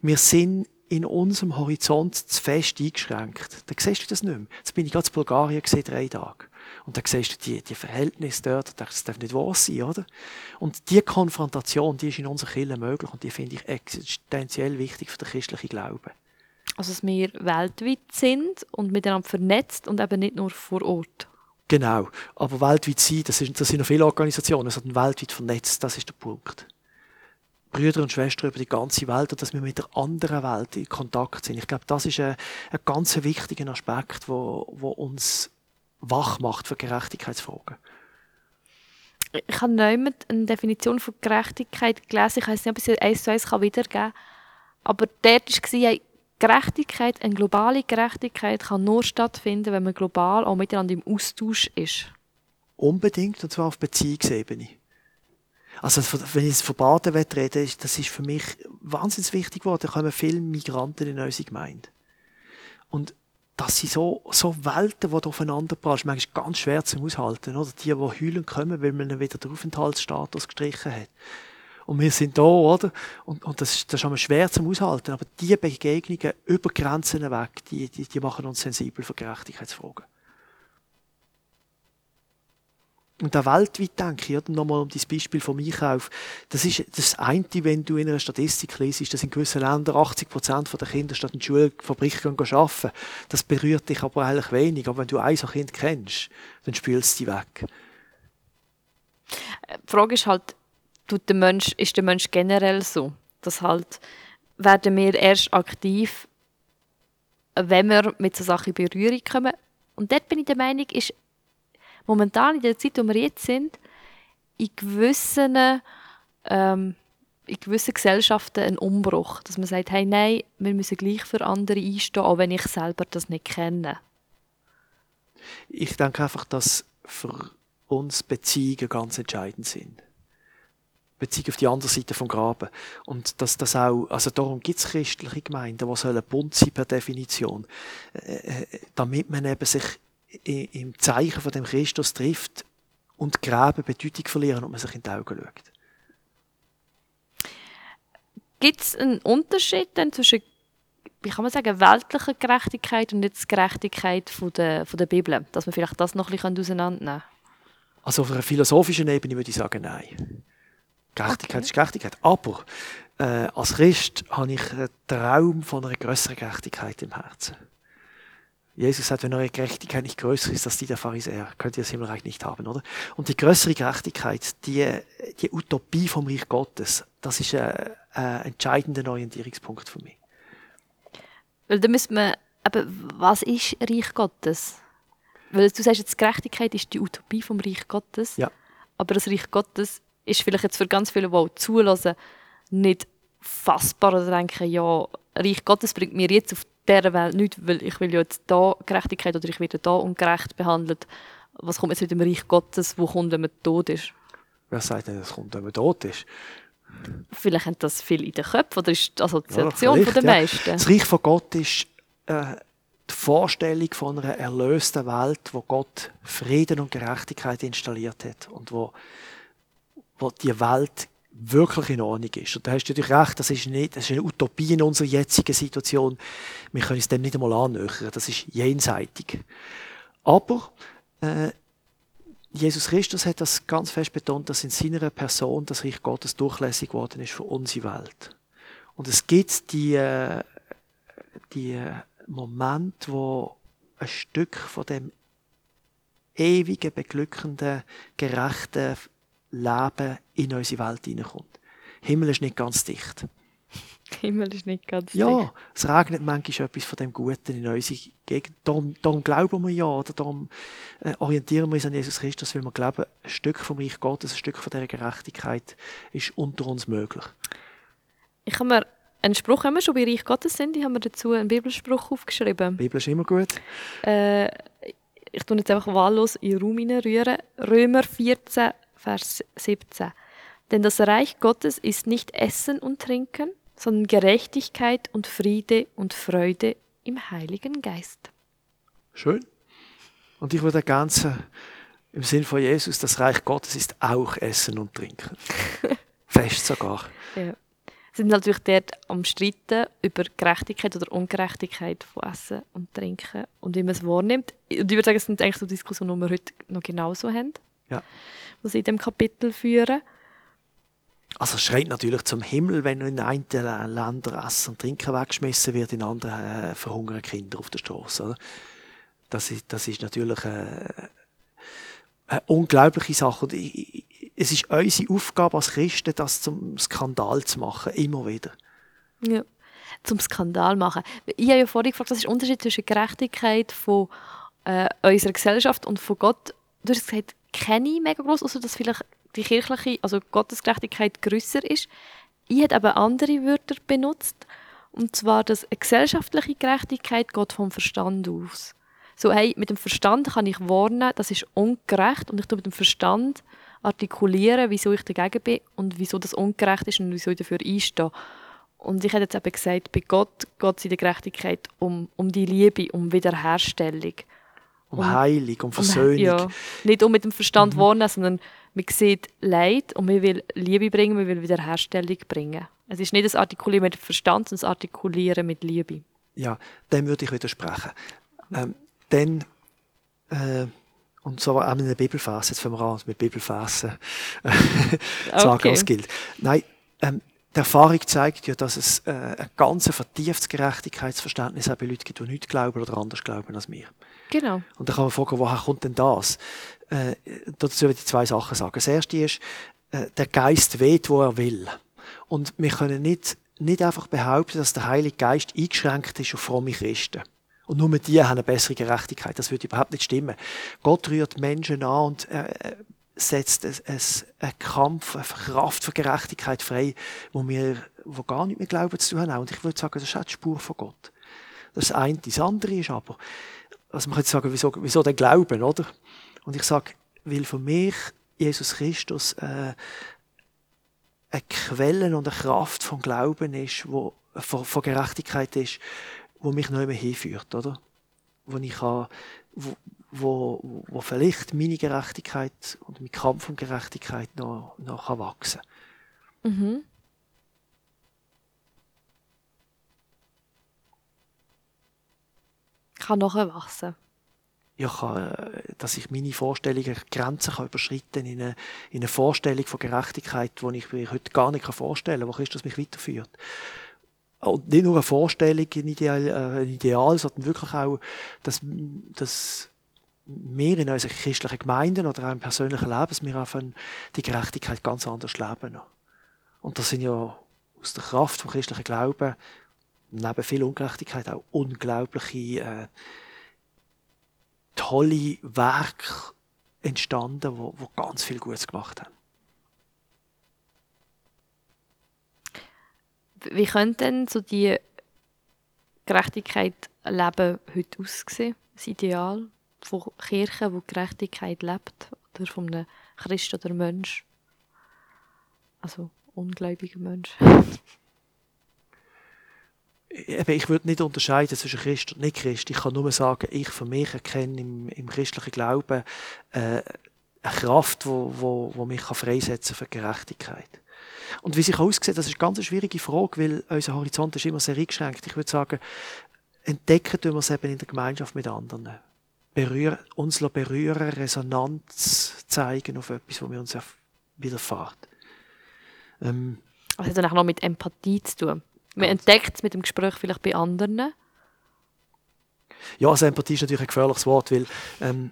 Wir sind in unserem Horizont zu fest eingeschränkt. Da siehst du das nicht mehr. Jetzt bin ich gerade in Bulgarien gesehen, drei Tage. Und da siehst du die, die Verhältnisse dort, das darf nicht wahr sein, oder? Und die Konfrontation, die ist in unserer Kirche möglich und die finde ich existenziell wichtig für den christlichen Glauben. Also, dass wir weltweit sind und miteinander vernetzt und eben nicht nur vor Ort. Genau. Aber weltweit sein, das, ist, das sind noch viele Organisationen, sondern weltweit vernetzt, das ist der Punkt. Brüder und Schwestern über die ganze Welt und dass wir mit der anderen Welt in Kontakt sind. Ich glaube, das ist ein, ein ganz wichtiger Aspekt, wo, wo uns wach macht für Gerechtigkeitsfragen. Ich habe niemand eine Definition von Gerechtigkeit gelesen. Ich weiß nicht, ob ich sie eins zu eins wiedergeben kann. Aber dort war, Gerechtigkeit, eine globale Gerechtigkeit kann nur stattfinden, wenn man global auch miteinander im Austausch ist. Unbedingt, und zwar auf Beziehungsebene. Also, wenn ich von Baden rede, das ist für mich wahnsinnig wichtig geworden. Da kommen viele Migranten in unsere Gemeinde. Und das sind so, so Welten, die aufeinander prallen, manchmal ganz schwer zu aushalten, oder? Die, die heulen kommen, weil man wieder den Aufenthaltsstatus gestrichen hat. Und wir sind da, oder? Und, und das, das ist schwer zum Aushalten. Aber diese Begegnungen über Grenzen weg, die, die, die machen uns sensibel für Gerechtigkeitsfragen. Und da weltweit denke ich, nochmal um das Beispiel vom Einkauf, das ist das eine, wenn du in einer Statistik liest, dass in gewissen Ländern 80 Prozent der Kinder statt in die Schulfabrik gehen arbeiten. Das berührt dich aber eigentlich wenig. Aber wenn du ein Kind kennst, dann spülst du dich weg. Die Frage ist halt, tut der Mensch, ist der Mensch generell so, dass halt werden wir erst aktiv, wenn wir mit so Sachen in Berührung kommen. Und dort bin ich der Meinung, ist momentan in der Zeit, wo wir jetzt sind, in gewissen, ähm, in gewissen Gesellschaften ein Umbruch. Dass man sagt, hey, nein, wir müssen gleich für andere einstehen, auch wenn ich selber das nicht kenne. Ich denke einfach, dass für uns Beziehungen ganz entscheidend sind. Beziehung auf die andere Seite vom Graben. Und dass das auch, also darum gibt es christliche Gemeinden, die sollen bunt sein per Definition, äh, äh damit man eben sich im Zeichen von dem Christus trifft und Gräben Bedeutung verlieren und man sich in die Augen schaut. Gibt es einen Unterschied denn zwischen, wie kann man sagen, weltlicher Gerechtigkeit und jetzt Gerechtigkeit von der, von der Bibel? Dass wir vielleicht das noch ein bisschen auseinandernehmen Also auf einer philosophischen Ebene würde ich sagen, nein. Gerechtigkeit okay. ist Gerechtigkeit. Aber äh, als Christ habe ich einen Traum von einer größeren Gerechtigkeit im Herzen. Jesus sagt, wenn eure Gerechtigkeit nicht größer ist als die der Pharisäer, könnt ihr das Himmelreich nicht haben, oder? Und die größere Gerechtigkeit, die, die Utopie vom Reich Gottes, das ist ein, ein entscheidender Orientierungspunkt für mich. Weil da müsste man, aber was ist Reich Gottes? Weil du sagst jetzt, Gerechtigkeit ist die Utopie vom Reich Gottes. Ja. Aber das Reich Gottes ist vielleicht jetzt für ganz viele, die auch zulassen, nicht fassbar oder denken, ja, Reich Gottes bringt mir jetzt auf dieser Welt nichts, weil ich will ja jetzt da Gerechtigkeit oder ich werde da ungerecht behandelt. Was kommt jetzt mit dem Reich Gottes, wo kommt, wenn man tot ist? Wer sagt denn, es kommt, wenn man tot ist? Vielleicht haben das viel in den Köpfen oder ist die Assoziation ja, von den meisten. Das Reich von Gott ist äh, die Vorstellung von einer erlösten Welt, wo Gott Frieden und Gerechtigkeit installiert hat und wo, wo die Welt wirklich in Ordnung ist. Und da hast du natürlich recht, das ist, nicht, das ist eine Utopie in unserer jetzigen Situation. Wir können es dem nicht einmal annähern. Das ist jenseitig. Aber äh, Jesus Christus hat das ganz fest betont, dass in seiner Person das Reich Gottes durchlässig geworden ist für unsere Welt. Und es gibt die, äh, die Momente, wo ein Stück von dem ewigen, beglückenden, gerechten Leben in unsere Welt hineinkommt. Himmel ist nicht ganz dicht. Himmel ist nicht ganz ja, dicht. Ja, es regnet manchmal etwas von dem Guten in unsere Gegend. Darum, darum glauben wir ja, oder darum äh, orientieren wir uns an Jesus Christus, weil wir glauben, ein Stück vom Reich Gottes, ein Stück von dieser Gerechtigkeit ist unter uns möglich. Ich habe mir einen Spruch, wenn wir schon bei Reich Gottes sind, ich habe mir dazu einen Bibelspruch aufgeschrieben. Die Bibel ist immer gut. Äh, ich tue jetzt einfach wahllos in den Raum rühren. Römer 14, Vers 17. Denn das Reich Gottes ist nicht Essen und Trinken, sondern Gerechtigkeit und Friede und Freude im Heiligen Geist. Schön. Und ich würde ergänzen, im Sinn von Jesus, das Reich Gottes ist auch Essen und Trinken. Fest sogar. Ja. Sind natürlich dort am Streiten über Gerechtigkeit oder Ungerechtigkeit von Essen und Trinken und wie man es wahrnimmt. Und ich würde sagen, es sind eigentlich so Diskussionen, die wir heute noch genauso haben. Ja sie in dem Kapitel führen. Also es schreit natürlich zum Himmel, wenn in einen Ländern Essen und Trinken weggeschmissen wird, in anderen äh, verhungern Kinder auf der Straße. Das, ist, das ist natürlich äh, eine unglaubliche Sache. Und es ist unsere Aufgabe als Christen, das zum Skandal zu machen, immer wieder. Ja, zum Skandal machen. Ich habe ja vorhin gefragt, was ist der Unterschied zwischen Gerechtigkeit von äh, unserer Gesellschaft und von Gott? Du hast gesagt, kenne ich mega groß, außer dass vielleicht die kirchliche, also Gottesgerechtigkeit grösser ist. Ich habe aber andere Wörter benutzt Und zwar, dass gesellschaftliche Gerechtigkeit geht vom Verstand aus. So, hey, mit dem Verstand kann ich warnen, das ist ungerecht und ich tue mit dem Verstand artikulieren, wieso ich dagegen bin und wieso das ungerecht ist und wieso ich dafür einstehe. Und ich hätte jetzt eben gesagt, bei Gott geht es in der Gerechtigkeit um, um die Liebe, um Wiederherstellung. Um, um Heilung, um Versöhnung. Ja, nicht um mit dem Verstand mhm. warnen, sondern man sieht Leid und man will Liebe bringen, man will Wiederherstellung bringen. Es ist nicht das Artikulieren mit dem Verstand, sondern das Artikulieren mit Liebe. Ja, dem würde ich widersprechen. Ähm, dann, äh, und so auch in der Bibelphase, jetzt fangen wir an mit Bibelphasen äh, sagen, was gilt. Nein, ähm, die Erfahrung zeigt ja, dass es äh, ein ganz vertieftes Gerechtigkeitsverständnis auch bei Leuten gibt, die nicht glauben oder anders glauben als wir. Genau. Und da kann man fragen, woher kommt denn das? Äh, dazu will ich zwei Sachen sagen. Das erste ist, äh, der Geist weht, wo er will. Und wir können nicht, nicht einfach behaupten, dass der Heilige Geist eingeschränkt ist auf fromme Christen. Und nur mit die haben eine bessere Gerechtigkeit. Das würde überhaupt nicht stimmen. Gott rührt Menschen an und äh, setzt einen Kampf, eine Kraft für Gerechtigkeit frei, wo wir wo gar nicht mehr Glauben zu tun haben. Und ich würde sagen, das ist auch die Spur von Gott. Das eine. Das andere ist aber, also man könnte sagen, wieso, wieso den Glauben, oder? Und ich sage, weil für mich Jesus Christus äh, eine Quelle und eine Kraft von Glauben ist, wo von, von Gerechtigkeit ist, wo mich noch immer hinführt, oder? Wo ich kann, wo, wo, wo vielleicht meine Gerechtigkeit und mein Kampf um Gerechtigkeit noch, noch kann wachsen mhm. Kann noch wachsen. Ja, kann, äh, dass ich meine Vorstellungen, Grenzen kann überschreiten in eine, in eine Vorstellung von Gerechtigkeit, die ich mir heute gar nicht vorstellen kann, wo Christus mich weiterführt. Und nicht nur eine Vorstellung, ein Ideal, äh, ein Ideal sondern wirklich auch, dass, dass wir in unseren christlichen Gemeinden oder auch im persönlichen Leben, dass wir die Gerechtigkeit ganz anders leben. Und das sind ja aus der Kraft vom christlichen Glauben neben viel Ungerechtigkeit auch unglaubliche äh, tolle Werke entstanden, wo, wo ganz viel Gutes gemacht haben. Wie könnte denn so die Gerechtigkeit leben heute aussehen? Das Ideal von Kirchen, wo Gerechtigkeit lebt? Oder von einem Christ oder Mensch? Also ungläubiger Mensch. ich würde nicht unterscheiden zwischen Christ und nicht Christ. Ich kann nur sagen, ich für mich erkenne im, im christlichen Glauben äh, eine Kraft, wo, wo, wo mich kann freisetzen für Gerechtigkeit. Und wie sich aussieht, das ist eine ganz schwierige Frage, weil unser Horizont ist immer sehr eingeschränkt. Ich würde sagen, entdecken tun wir es eben in der Gemeinschaft mit anderen. Berühren, uns berühren, Resonanz zeigen auf etwas, wo wir uns widerfahrt. Ähm, also hat dann auch noch mit Empathie zu tun. Man entdeckt es mit dem Gespräch vielleicht bei anderen. Ja, also Empathie ist natürlich ein gefährliches Wort, weil ähm,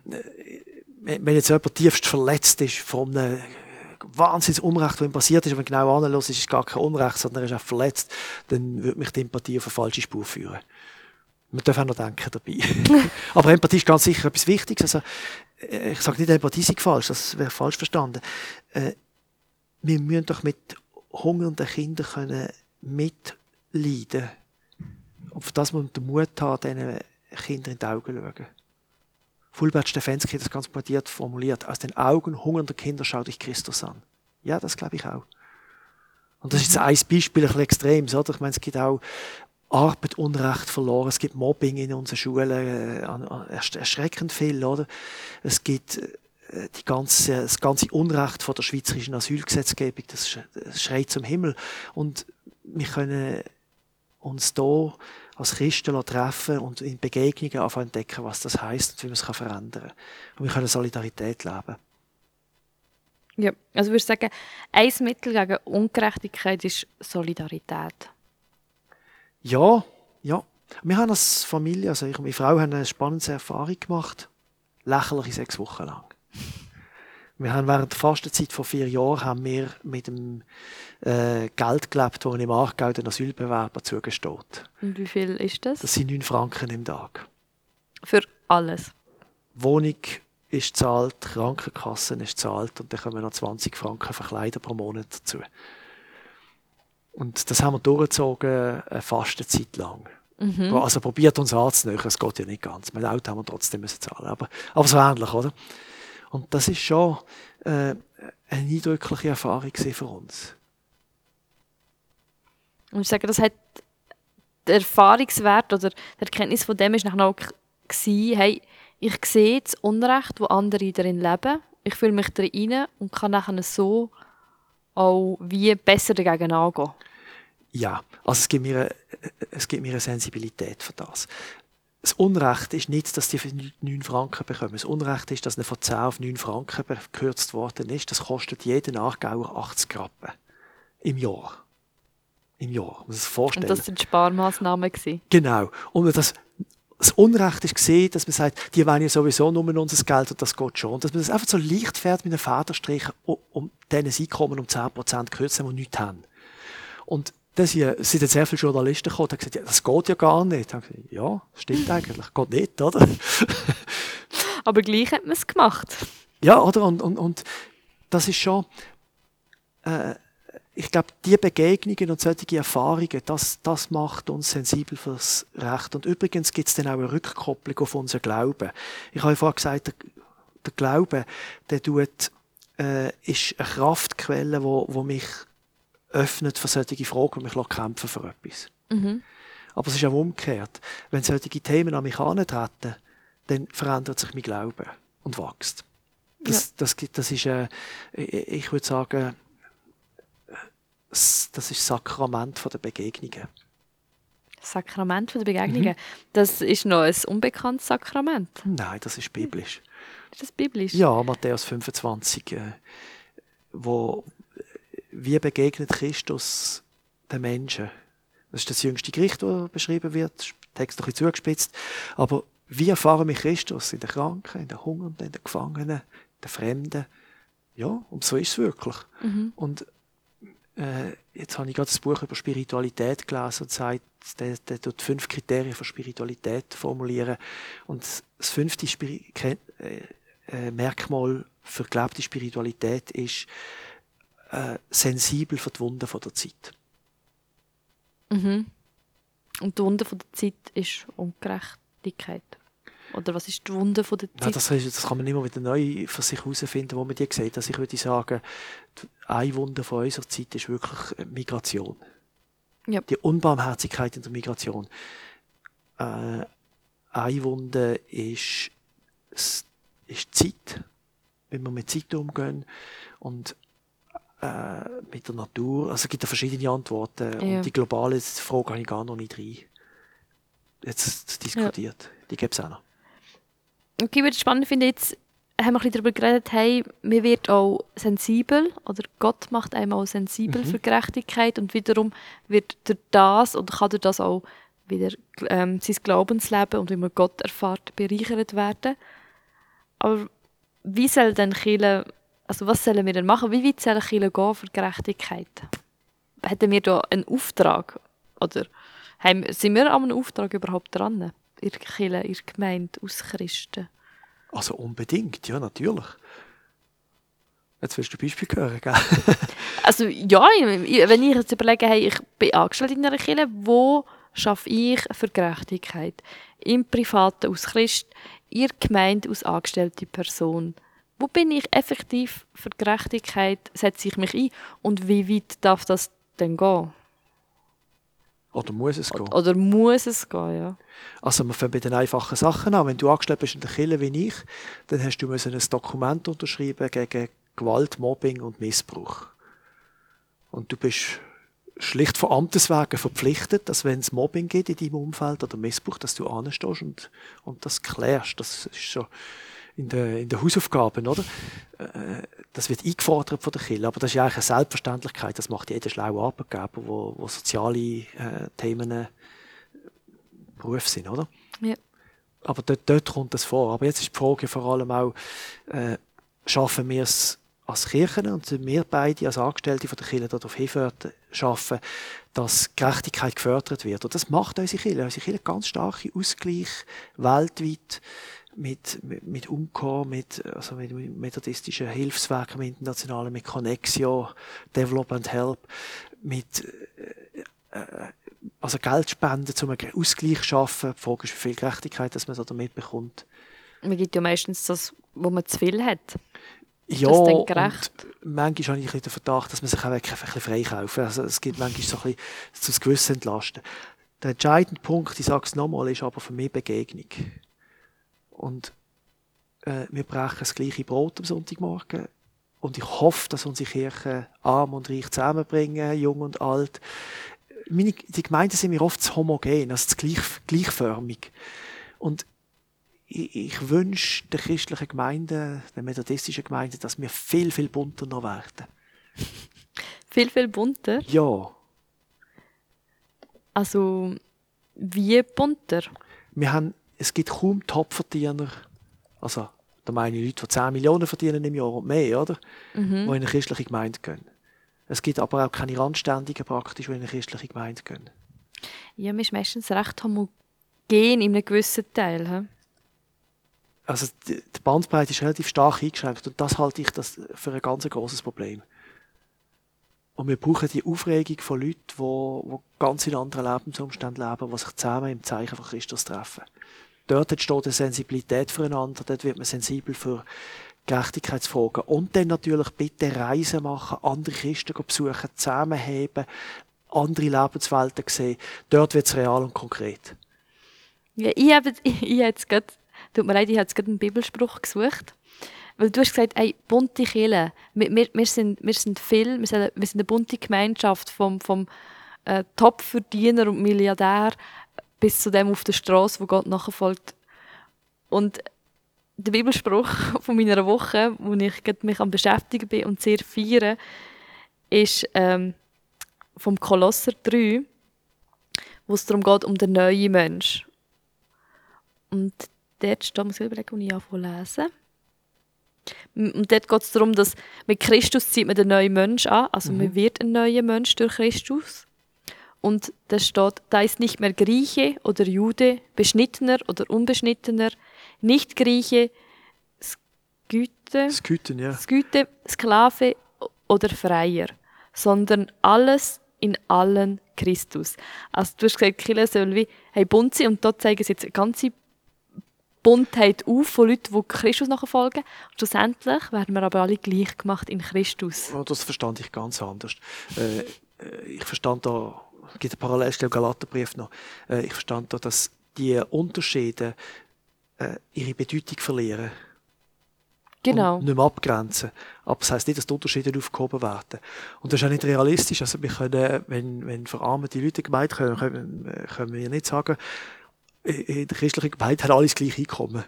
wenn jetzt jemand tiefst verletzt ist von einem Wahnsinnsunrecht, das ihm passiert ist, wenn man genau anlässt, ist es gar kein Unrecht, sondern er ist auch verletzt, dann würde mich die Empathie auf eine falsche Spur führen. Man darf auch noch denken dabei. Aber Empathie ist ganz sicher etwas Wichtiges. Also, äh, ich sage nicht, Empathie sei falsch, das wäre falsch verstanden. Äh, wir müssen doch mit hungernden Kindern können mitleiden. Und für das muss man den Mut haben, diesen Kindern in die Augen zu schauen. Fulbert Stefensky hat das ganz pointiert formuliert. Aus den Augen hungernder Kinder schau dich Christus an. Ja, das glaube ich auch. Und das ist jetzt ein Beispiel, ein bisschen extrem, oder? Ich meine, es gibt auch Arbeit, Unrecht verloren, es gibt Mobbing in unseren Schulen, äh, erschreckend viel, oder? Es gibt äh, die ganze, das ganze Unrecht von der schweizerischen Asylgesetzgebung, das schreit zum Himmel. Und wir können uns da als Christen treffen und in Begegnungen anfangen entdecken, was das heißt und wie man es verändern kann. Und wir können Solidarität leben. Ja, also ich würde sagen, ein Mittel gegen Ungerechtigkeit ist Solidarität. Ja, ja. Wir haben als Familie, also ich und meine Frau, haben eine spannende Erfahrung gemacht. Lächerliche sechs Wochen lang. Wir haben während der Fastenzeit vor vier Jahren haben wir mit dem äh, Geld gelebt, das im Aargau den Asylbewerber zugesteht. Und wie viel ist das? Das sind 9 Franken im Tag. Für alles? Wohnung ist zahlt, Krankenkassen ist zahlt und dann kommen noch 20 Franken für Kleider pro Monat dazu. Und das haben wir durchgezogen, äh, fast eine Zeit lang. Mhm. Also probiert uns anzunähern, es geht ja nicht ganz. Mein Auto haben wir trotzdem müssen zahlen, aber, aber so ähnlich, oder? Und das ist schon äh, eine eindrückliche Erfahrung für uns. Und ich sage, das hat der Erfahrungswert oder die Erkenntnis von dem ist nachher auch gewesen, hey, ich sehe das Unrecht, wo andere darin leben. Ich fühle mich darin und kann nachher so auch wie besser dagegen angehen. Ja, also es gibt mir eine, es gibt mir eine Sensibilität für das. Das Unrecht ist nicht, dass die für 9 Franken bekommen. Das Unrecht ist, dass eine von 10 auf 9 Franken gekürzt worden ist. Das kostet jeden Nachgauer 80 Rappen. Im Jahr. Im Jahr. Muss sich vorstellen. Und das sind Sparmaßnahmen gewesen. Genau. Und das, das Unrecht ist gesehen, dass man sagt, die wollen ja sowieso nur unser Geld und das geht schon. Dass man das einfach so leicht fährt mit einem Federstrich, um, um denen Einkommen um 10% kürzen, die nichts haben. Und da sind sehr viele Journalisten gekommen und haben gesagt, ja, das geht ja gar nicht. Ich gesagt, ja, stimmt eigentlich, geht nicht, oder? Aber gleich hat man es gemacht. Ja, oder? Und, und, und das ist schon, äh, ich glaube, diese Begegnungen und solche Erfahrungen, das, das macht uns sensibel fürs Recht. Und übrigens gibt es dann auch eine Rückkopplung auf unseren Glauben. Ich habe vorhin gesagt, der, der Glaube, der tut, äh, ist eine Kraftquelle, wo, wo mich öffnet für solche Fragen und mich kämpfen für etwas. Mhm. Aber es ist auch umgekehrt. Wenn solche Themen an mich herantreten, dann verändert sich mein Glaube und wächst. Das, ja. das, das ist, äh, ich würde sagen, das ist das Sakrament der Begegnungen. Sakrament der Begegnungen? Mhm. Das ist noch ein unbekanntes Sakrament? Nein, das ist biblisch. Ist das biblisch? Ja, Matthäus 25, äh, wo wie begegnet Christus den Menschen? Das ist das jüngste Gericht, das beschrieben wird, Text ein bisschen zugespitzt. Aber wie erfahren wir Christus in den Kranken, in den Hungernden, in den Gefangenen, in den Fremden? Ja, und so ist es wirklich. Mhm. Und äh, jetzt habe ich gerade das Buch über Spiritualität gelesen und sagt, der, der tut fünf Kriterien für Spiritualität formulieren. Und das fünfte Spiri äh, äh, Merkmal für gelebte Spiritualität ist äh, sensibel für die Wunden von der Zeit. Mhm. Und die Wunde von der Zeit ist Ungerechtigkeit. Oder was ist die Wunde von der Zeit? Ja, das, das, kann man immer wieder neu für sich herausfinden, wo man die sieht. Also ich würde sagen, eine Wunde von unserer Zeit ist wirklich Migration. Ja. Die Unbarmherzigkeit in der Migration. Äh, eine Wunde ist, ist Zeit, wenn wir mit Zeit umgehen und äh, mit der Natur. Also es gibt ja verschiedene Antworten ja. und die globale Frage habe ich gar noch nicht rein jetzt diskutiert. Ja. Die gibt es auch noch. Okay, was ich spannend finde, jetzt haben wir ein bisschen darüber geredet, hey, man wird auch sensibel oder Gott macht einem auch sensibel mhm. für Gerechtigkeit und wiederum wird durch das oder kann durch das auch wieder ähm, sein Glaubensleben und wie man Gott erfahrt, bereichert werden. Aber wie soll denn Chile, also was sollen wir denn machen? Wie weit soll Chile gehen für Gerechtigkeit? Hätten wir da einen Auftrag? Oder haben, sind wir an einem Auftrag überhaupt dran? In der Kirche, in der Gemeinde aus Christen? Also unbedingt, ja, natürlich. Jetzt willst du Beispiel hören, gell? also ja, wenn ich jetzt überlege, hey, ich bin angestellt in einer Kirche, wo schaffe ich für Gerechtigkeit? Im Privaten aus Christ, der Gemeinde aus angestellte Person. Wo bin ich effektiv für Gerechtigkeit? Setze ich mich ein? Und wie weit darf das denn gehen? Oder muss es gehen? Oder muss es gehen, ja. Also wir fangen bei den einfachen Sachen an. Wenn du angestellt bist in der Kirche wie ich, dann hast du ein Dokument unterschreiben gegen Gewalt, Mobbing und Missbrauch. Und du bist schlicht von Amtes wegen verpflichtet, dass wenn es Mobbing gibt in deinem Umfeld oder Missbrauch, dass du anstehst und, und das klärst. Das ist so in den, in den Hausaufgaben, oder? Äh, das wird eingefordert von der Kirche, aber das ist ja eigentlich eine Selbstverständlichkeit. Das macht jeder schlaue Arbeitgeber, wo, wo soziale äh, Themen äh, Beruf sind, oder? Ja. Aber dort, dort kommt das vor. Aber jetzt ist die Frage vor allem auch, äh, schaffen wir es als Kirchen und wir beide als Angestellte von der Kirche darauf schaffen, dass Gerechtigkeit gefördert wird. Und das macht unsere Kirche. Unsere Kirche ganz starke Ausgleich weltweit mit, mit, mit mit, also mit methodistischen Hilfswerken, mit internationalen, mit Connexio, Development Help, mit äh, äh, also Geld spenden, um einen Ausgleich zu schaffen. Die Frage ist, wie viel Gerechtigkeit dass man da damit bekommt. Man gibt ja meistens das, wo man zu viel hat. Ja, und manchmal habe ich den Verdacht, dass man sich auch wirklich ein bisschen freikaufen Also es gibt manchmal so ein bisschen das Gewissen entlasten. Der entscheidende Punkt, ich sage es nochmal, ist aber für mich Begegnung. Und äh, wir brechen das gleiche Brot am Sonntagmorgen. Und ich hoffe, dass unsere Kirchen arm und reich zusammenbringen, jung und alt. Meine, die Gemeinden sind mir oft zu homogen, also zu gleich, gleichförmig. Und ich, ich wünsche den christlichen Gemeinden, den methodistischen Gemeinden, dass wir viel, viel bunter noch werden. Viel, viel bunter? Ja. Also, wie bunter? Wir haben, es gibt kaum Topverdiener, also da meine ich Leute, die 10 Millionen verdienen im Jahr und mehr, oder? Mhm. Die in eine christliche Gemeinde gehen. Es gibt aber auch keine Randständigen praktisch, die in eine christliche Gemeinde gehen. Ja, man ist meistens recht homogen in einem gewissen Teil. He? Also die Bandbreite ist relativ stark eingeschränkt und das halte ich das für ein ganz großes Problem. Und wir brauchen die Aufregung von Leuten, die, die ganz in anderen Lebensumständen leben, die sich zusammen im Zeichen von Christus treffen. Dort entsteht eine Sensibilität füreinander, dort wird man sensibel für Gerechtigkeitsfragen. Und dann natürlich bitte Reisen machen, andere Christen besuchen, zusammenheben, andere Lebenswelten sehen. Dort wird es real und konkret. Ja, ich habe, ich, ich jetzt gerade, tut mir leid, ich habe jetzt gerade einen Bibelspruch gesucht. Weil du hast gesagt, ey, bunte Kirche. Wir, wir, sind, wir sind viel, wir sind, wir sind eine bunte Gemeinschaft vom, vom äh, Top-Verdiener und Milliardär bis zu dem auf der Straße, wo Gott nachfolgt. Und der Bibelspruch von meiner Woche, wo ich mich am beschäftigen bin und sehr feiere, ist ähm, vom Kolosser 3, wo es darum geht, um den neuen Mensch. Und dort steht, muss ich überlegen, wo ich anfange lesen. Und dort geht es darum, dass mit Christus zieht man den neuen Mensch an, also mhm. man wird ein neuer Mensch durch Christus. Und da steht, da ist nicht mehr Grieche oder Jude, Beschnittener oder Unbeschnittener, nicht Grieche, Sküte, Sküten, ja. Sküte, Sklave oder Freier, sondern alles in allen Christus. Also du hast gesagt, Kirche soll wie hey, bunt sein und dort zeigen sie jetzt eine ganze Buntheit auf von Leuten, die Christus nachfolgen. Und schlussendlich werden wir aber alle gleich gemacht in Christus. Oh, das verstand ich ganz anders. Äh, äh ich verstand da gibt eine Parallelstelle Galaterbrief noch. Äh, ich verstand da, dass die Unterschiede äh, ihre Bedeutung verlieren. Genau. Und nicht mehr abgrenzen. Aber das heisst nicht, dass die Unterschiede aufgehoben werden. Und das ist auch nicht realistisch. Also wir können, wenn, wenn verarmete Leute gemeint können, können, können wir nicht sagen, in der christlichen Gemeinde haben alle das gleiche Einkommen.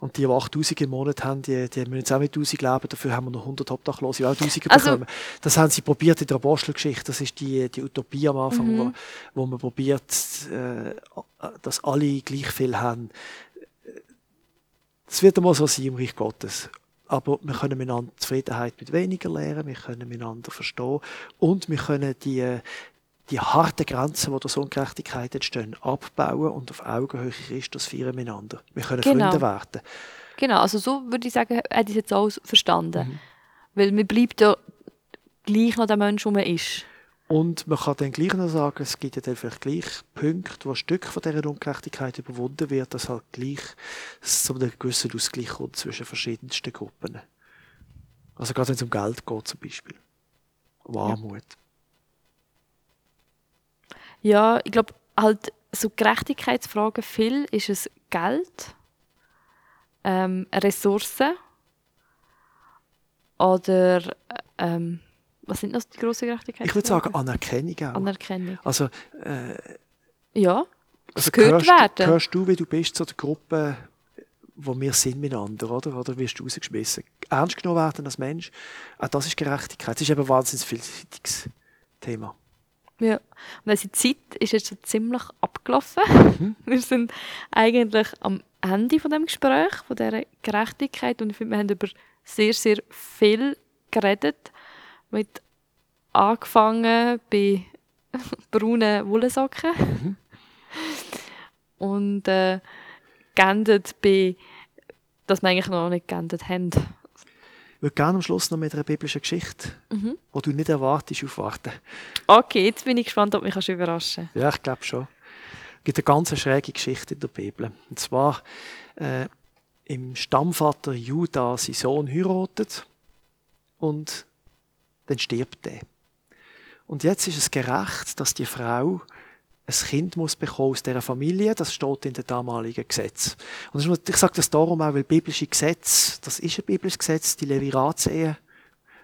Und die, die 8000 im Monat haben, die, die müssen jetzt auch mit 1000 leben. Dafür haben wir noch 100 Obdachlose, die auch 1000 also, bekommen. Das haben sie probiert in der Apostelgeschichte. Das ist die, die Utopie am Anfang, mhm. wo, wo man probiert, äh, dass alle gleich viel haben. Es wird einmal so sein im Reich Gottes. Aber wir können miteinander Zufriedenheit mit weniger lernen, wir können miteinander verstehen und wir können die, die harten Grenzen, die durch Ungerechtigkeit entstehen, abbauen und auf Augenhöhe Christus feiern miteinander. Wir können genau. Freunde werden. Genau, also so würde ich sagen, hätte ich es jetzt auch verstanden. Mhm. Weil man bleibt ja gleich noch der Mensch, der man ist. Und man kann dann gleich noch sagen, es gibt ja dann vielleicht gleich Punkte, wo ein Stück von dieser Ungerechtigkeit überwunden wird, dass halt gleich zu einem gewissen Ausgleich kommt zwischen verschiedensten Gruppen. Also gerade wenn es um Geld geht zum Beispiel. Um Armut. Ja. Ja, ich glaube, halt so Gerechtigkeitsfragen viel ist es Geld, ähm, Ressourcen oder ähm, was sind das die grossen Gerechtigkeitsfragen? Ich würde sagen Anerkennung auch. Anerkennung. Also, äh, ja, also gehört gehörst, werden. Gehörst du, wie du bist, zu der Gruppe, wo wir sind miteinander, oder? Oder wirst du rausgeschmissen? Ernst genommen werden als Mensch, auch das ist Gerechtigkeit. Das ist eben ein wahnsinnig vielseitiges Thema. Ja, und unsere Zeit ist jetzt schon ziemlich abgelaufen. Mhm. Wir sind eigentlich am Ende von dem Gespräch, von dieser Gerechtigkeit und ich finde, wir haben über sehr, sehr viel geredet. Mit angefangen bei braunen Wollsocken mhm. und äh, geendet bei dass wir eigentlich noch nicht geändert haben. Ich würde gerne am Schluss noch mit einer biblischen Geschichte, Mhm. die du nicht erwartest, aufwarten. Okay, jetzt bin ich gespannt, ob mich kannst überraschen Ja, ich glaube schon. Es gibt eine ganz schräge Geschichte in der Bibel. Und zwar äh, im Stammvater Judah sein Sohn heiratet und dann stirbt er. Und jetzt ist es gerecht, dass die Frau ein Kind muss bekommen aus dieser Familie. Das steht in den damaligen Gesetz. Und ich sage das darum auch, weil biblische Gesetz, das ist ein biblisches Gesetz, die Leviratsehe.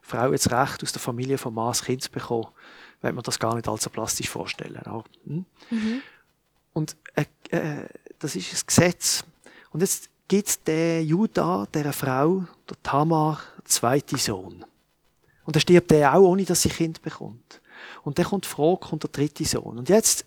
Frau jetzt Recht aus der Familie vom Mann ein Kind zu bekommen, wenn man das gar nicht allzu plastisch vorstellen. Hm? Und äh, äh, das ist ein Gesetz. Und jetzt gibt der Judah, dieser Frau, der Tamar, einen zweiten Sohn. Und dann stirbt der auch, ohne dass sie Kind bekommt. Und dann kommt die Frage, kommt der dritte Sohn. Und jetzt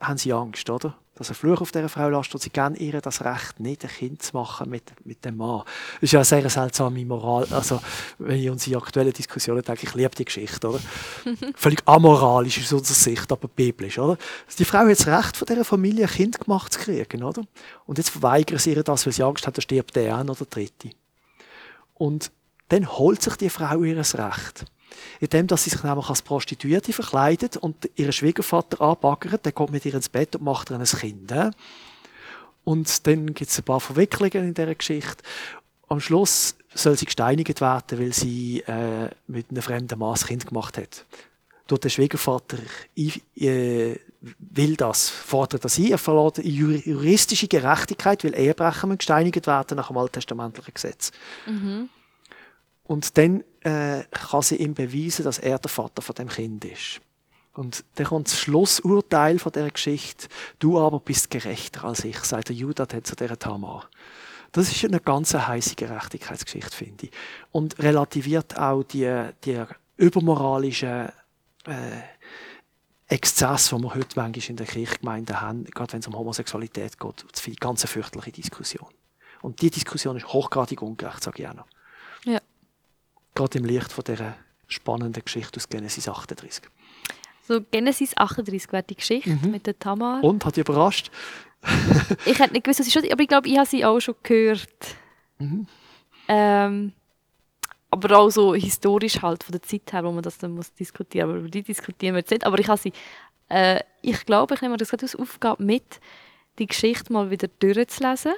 haben sie Angst, oder? Dass ein Fluch auf dieser Frau lastet und sie geben ihr das Recht, nicht ein Kind zu machen mit, mit dem Mann. Das ist ja eine sehr seltsame Moral. Also, wenn ich an unsere aktuellen Diskussionen denke, ich liebe die Geschichte, oder? Völlig amoralisch aus unserer Sicht, aber biblisch, oder? Also die Frau hat das Recht, von dieser Familie ein Kind gemacht zu kriegen, oder? Und jetzt verweigern sie ihr das, weil sie Angst hat, da stirbt der eine oder der dritte. Und dann holt sich die Frau ihr Recht. Indem, dass sie sich nämlich als Prostituierte verkleidet und ihren Schwiegervater anbaggert, der kommt mit ihr ins Bett und macht ihr ein Kind. Und dann gibt es ein paar Verwicklungen in dieser Geschichte. Am Schluss soll sie gesteinigt werden, weil sie äh, mit einem fremden Mann ein Kind gemacht hat. Durch den Schwiegervater äh, will das, fordert das ein. Er verlangt juristische Gerechtigkeit, weil Ehebrecher gesteinigt werden nach dem alttestamentlichen Gesetz. Und dann äh, kann sie ihm beweisen, dass er der Vater von dem Kind ist. Und dann kommt das Schlussurteil von der Geschichte. Du aber bist gerechter als ich, sagt der Judah zu dieser Tamar. Das ist eine ganz heiße Gerechtigkeitsgeschichte, finde ich. Und relativiert auch die, die übermoralischen äh, Exzesse, die wir heute manchmal in der Kirchgemeinde haben, gerade wenn es um Homosexualität geht. Das finde ich ganz eine fürchterliche Diskussion. Und die Diskussion ist hochgradig ungerecht, sage ich auch noch. Gerade im Licht von dieser spannenden Geschichte aus Genesis 38. So Genesis 38 wäre die Geschichte mit der Tamar. Und, hat dich überrascht? Ich hätte nicht gewusst, was sie schon, aber ich glaube, ich habe sie auch schon gehört. Ähm, aber auch so historisch halt von der Zeit her, wo man das dann muss diskutieren. Aber über die diskutieren wir jetzt nicht. Aber ich habe sie, äh, ich glaube, ich nehme das gerade als Aufgabe mit, die Geschichte mal wieder durchzulesen.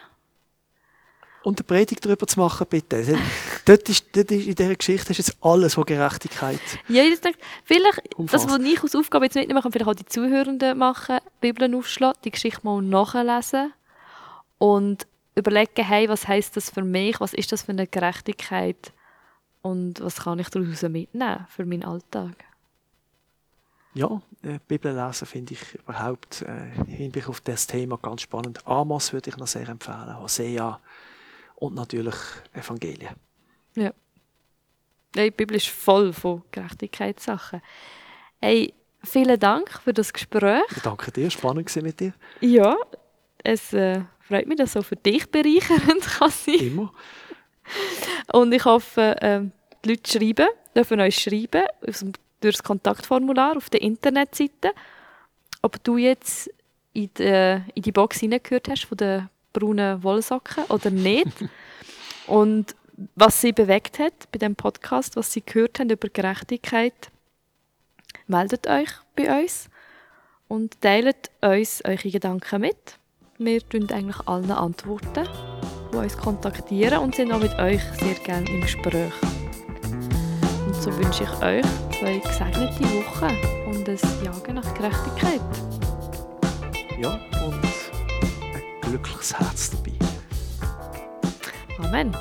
Und eine Predigt darüber zu machen, bitte. dort ist, dort ist in dieser Geschichte ist jetzt alles, was Gerechtigkeit Ja, ich denke, vielleicht, Umfasst. das, was ich als Aufgabe jetzt mitnehmen kann, vielleicht auch die Zuhörenden machen, Bibeln aufschlagen, die Geschichte mal nachlesen und überlegen, hey, was heißt das für mich, was ist das für eine Gerechtigkeit und was kann ich daraus mitnehmen für meinen Alltag. Ja, äh, Bibel lesen finde ich überhaupt äh, im Hinblick auf das Thema ganz spannend. Amos würde ich noch sehr empfehlen, Hosea und natürlich Evangelien. Ja. ja. Die Bibel ist voll von Gerechtigkeitssachen. Hey, vielen Dank für das Gespräch. Ich danke dir, spannend gewesen mit dir. Ja, es äh, freut mich, dass es so für dich bereichernd kann sein. Immer. Und ich hoffe, ähm, die Leute schreiben, dürfen euch schreiben durch das Kontaktformular auf der Internetseite, ob du jetzt in die, in die Box hineingehört hast von den braunen Wollsocken oder nicht. Und was sie bewegt hat bei dem Podcast, was sie gehört haben über Gerechtigkeit, meldet euch bei uns und teilt uns eure Gedanken mit. Wir tun eigentlich allen antworten die uns kontaktieren und sind auch mit euch sehr gerne im Gespräch. Und so wünsche ich euch zwei gesegnete Wochen und ein Jagen nach Gerechtigkeit. Ja, und ein glückliches Herz dabei. Amen.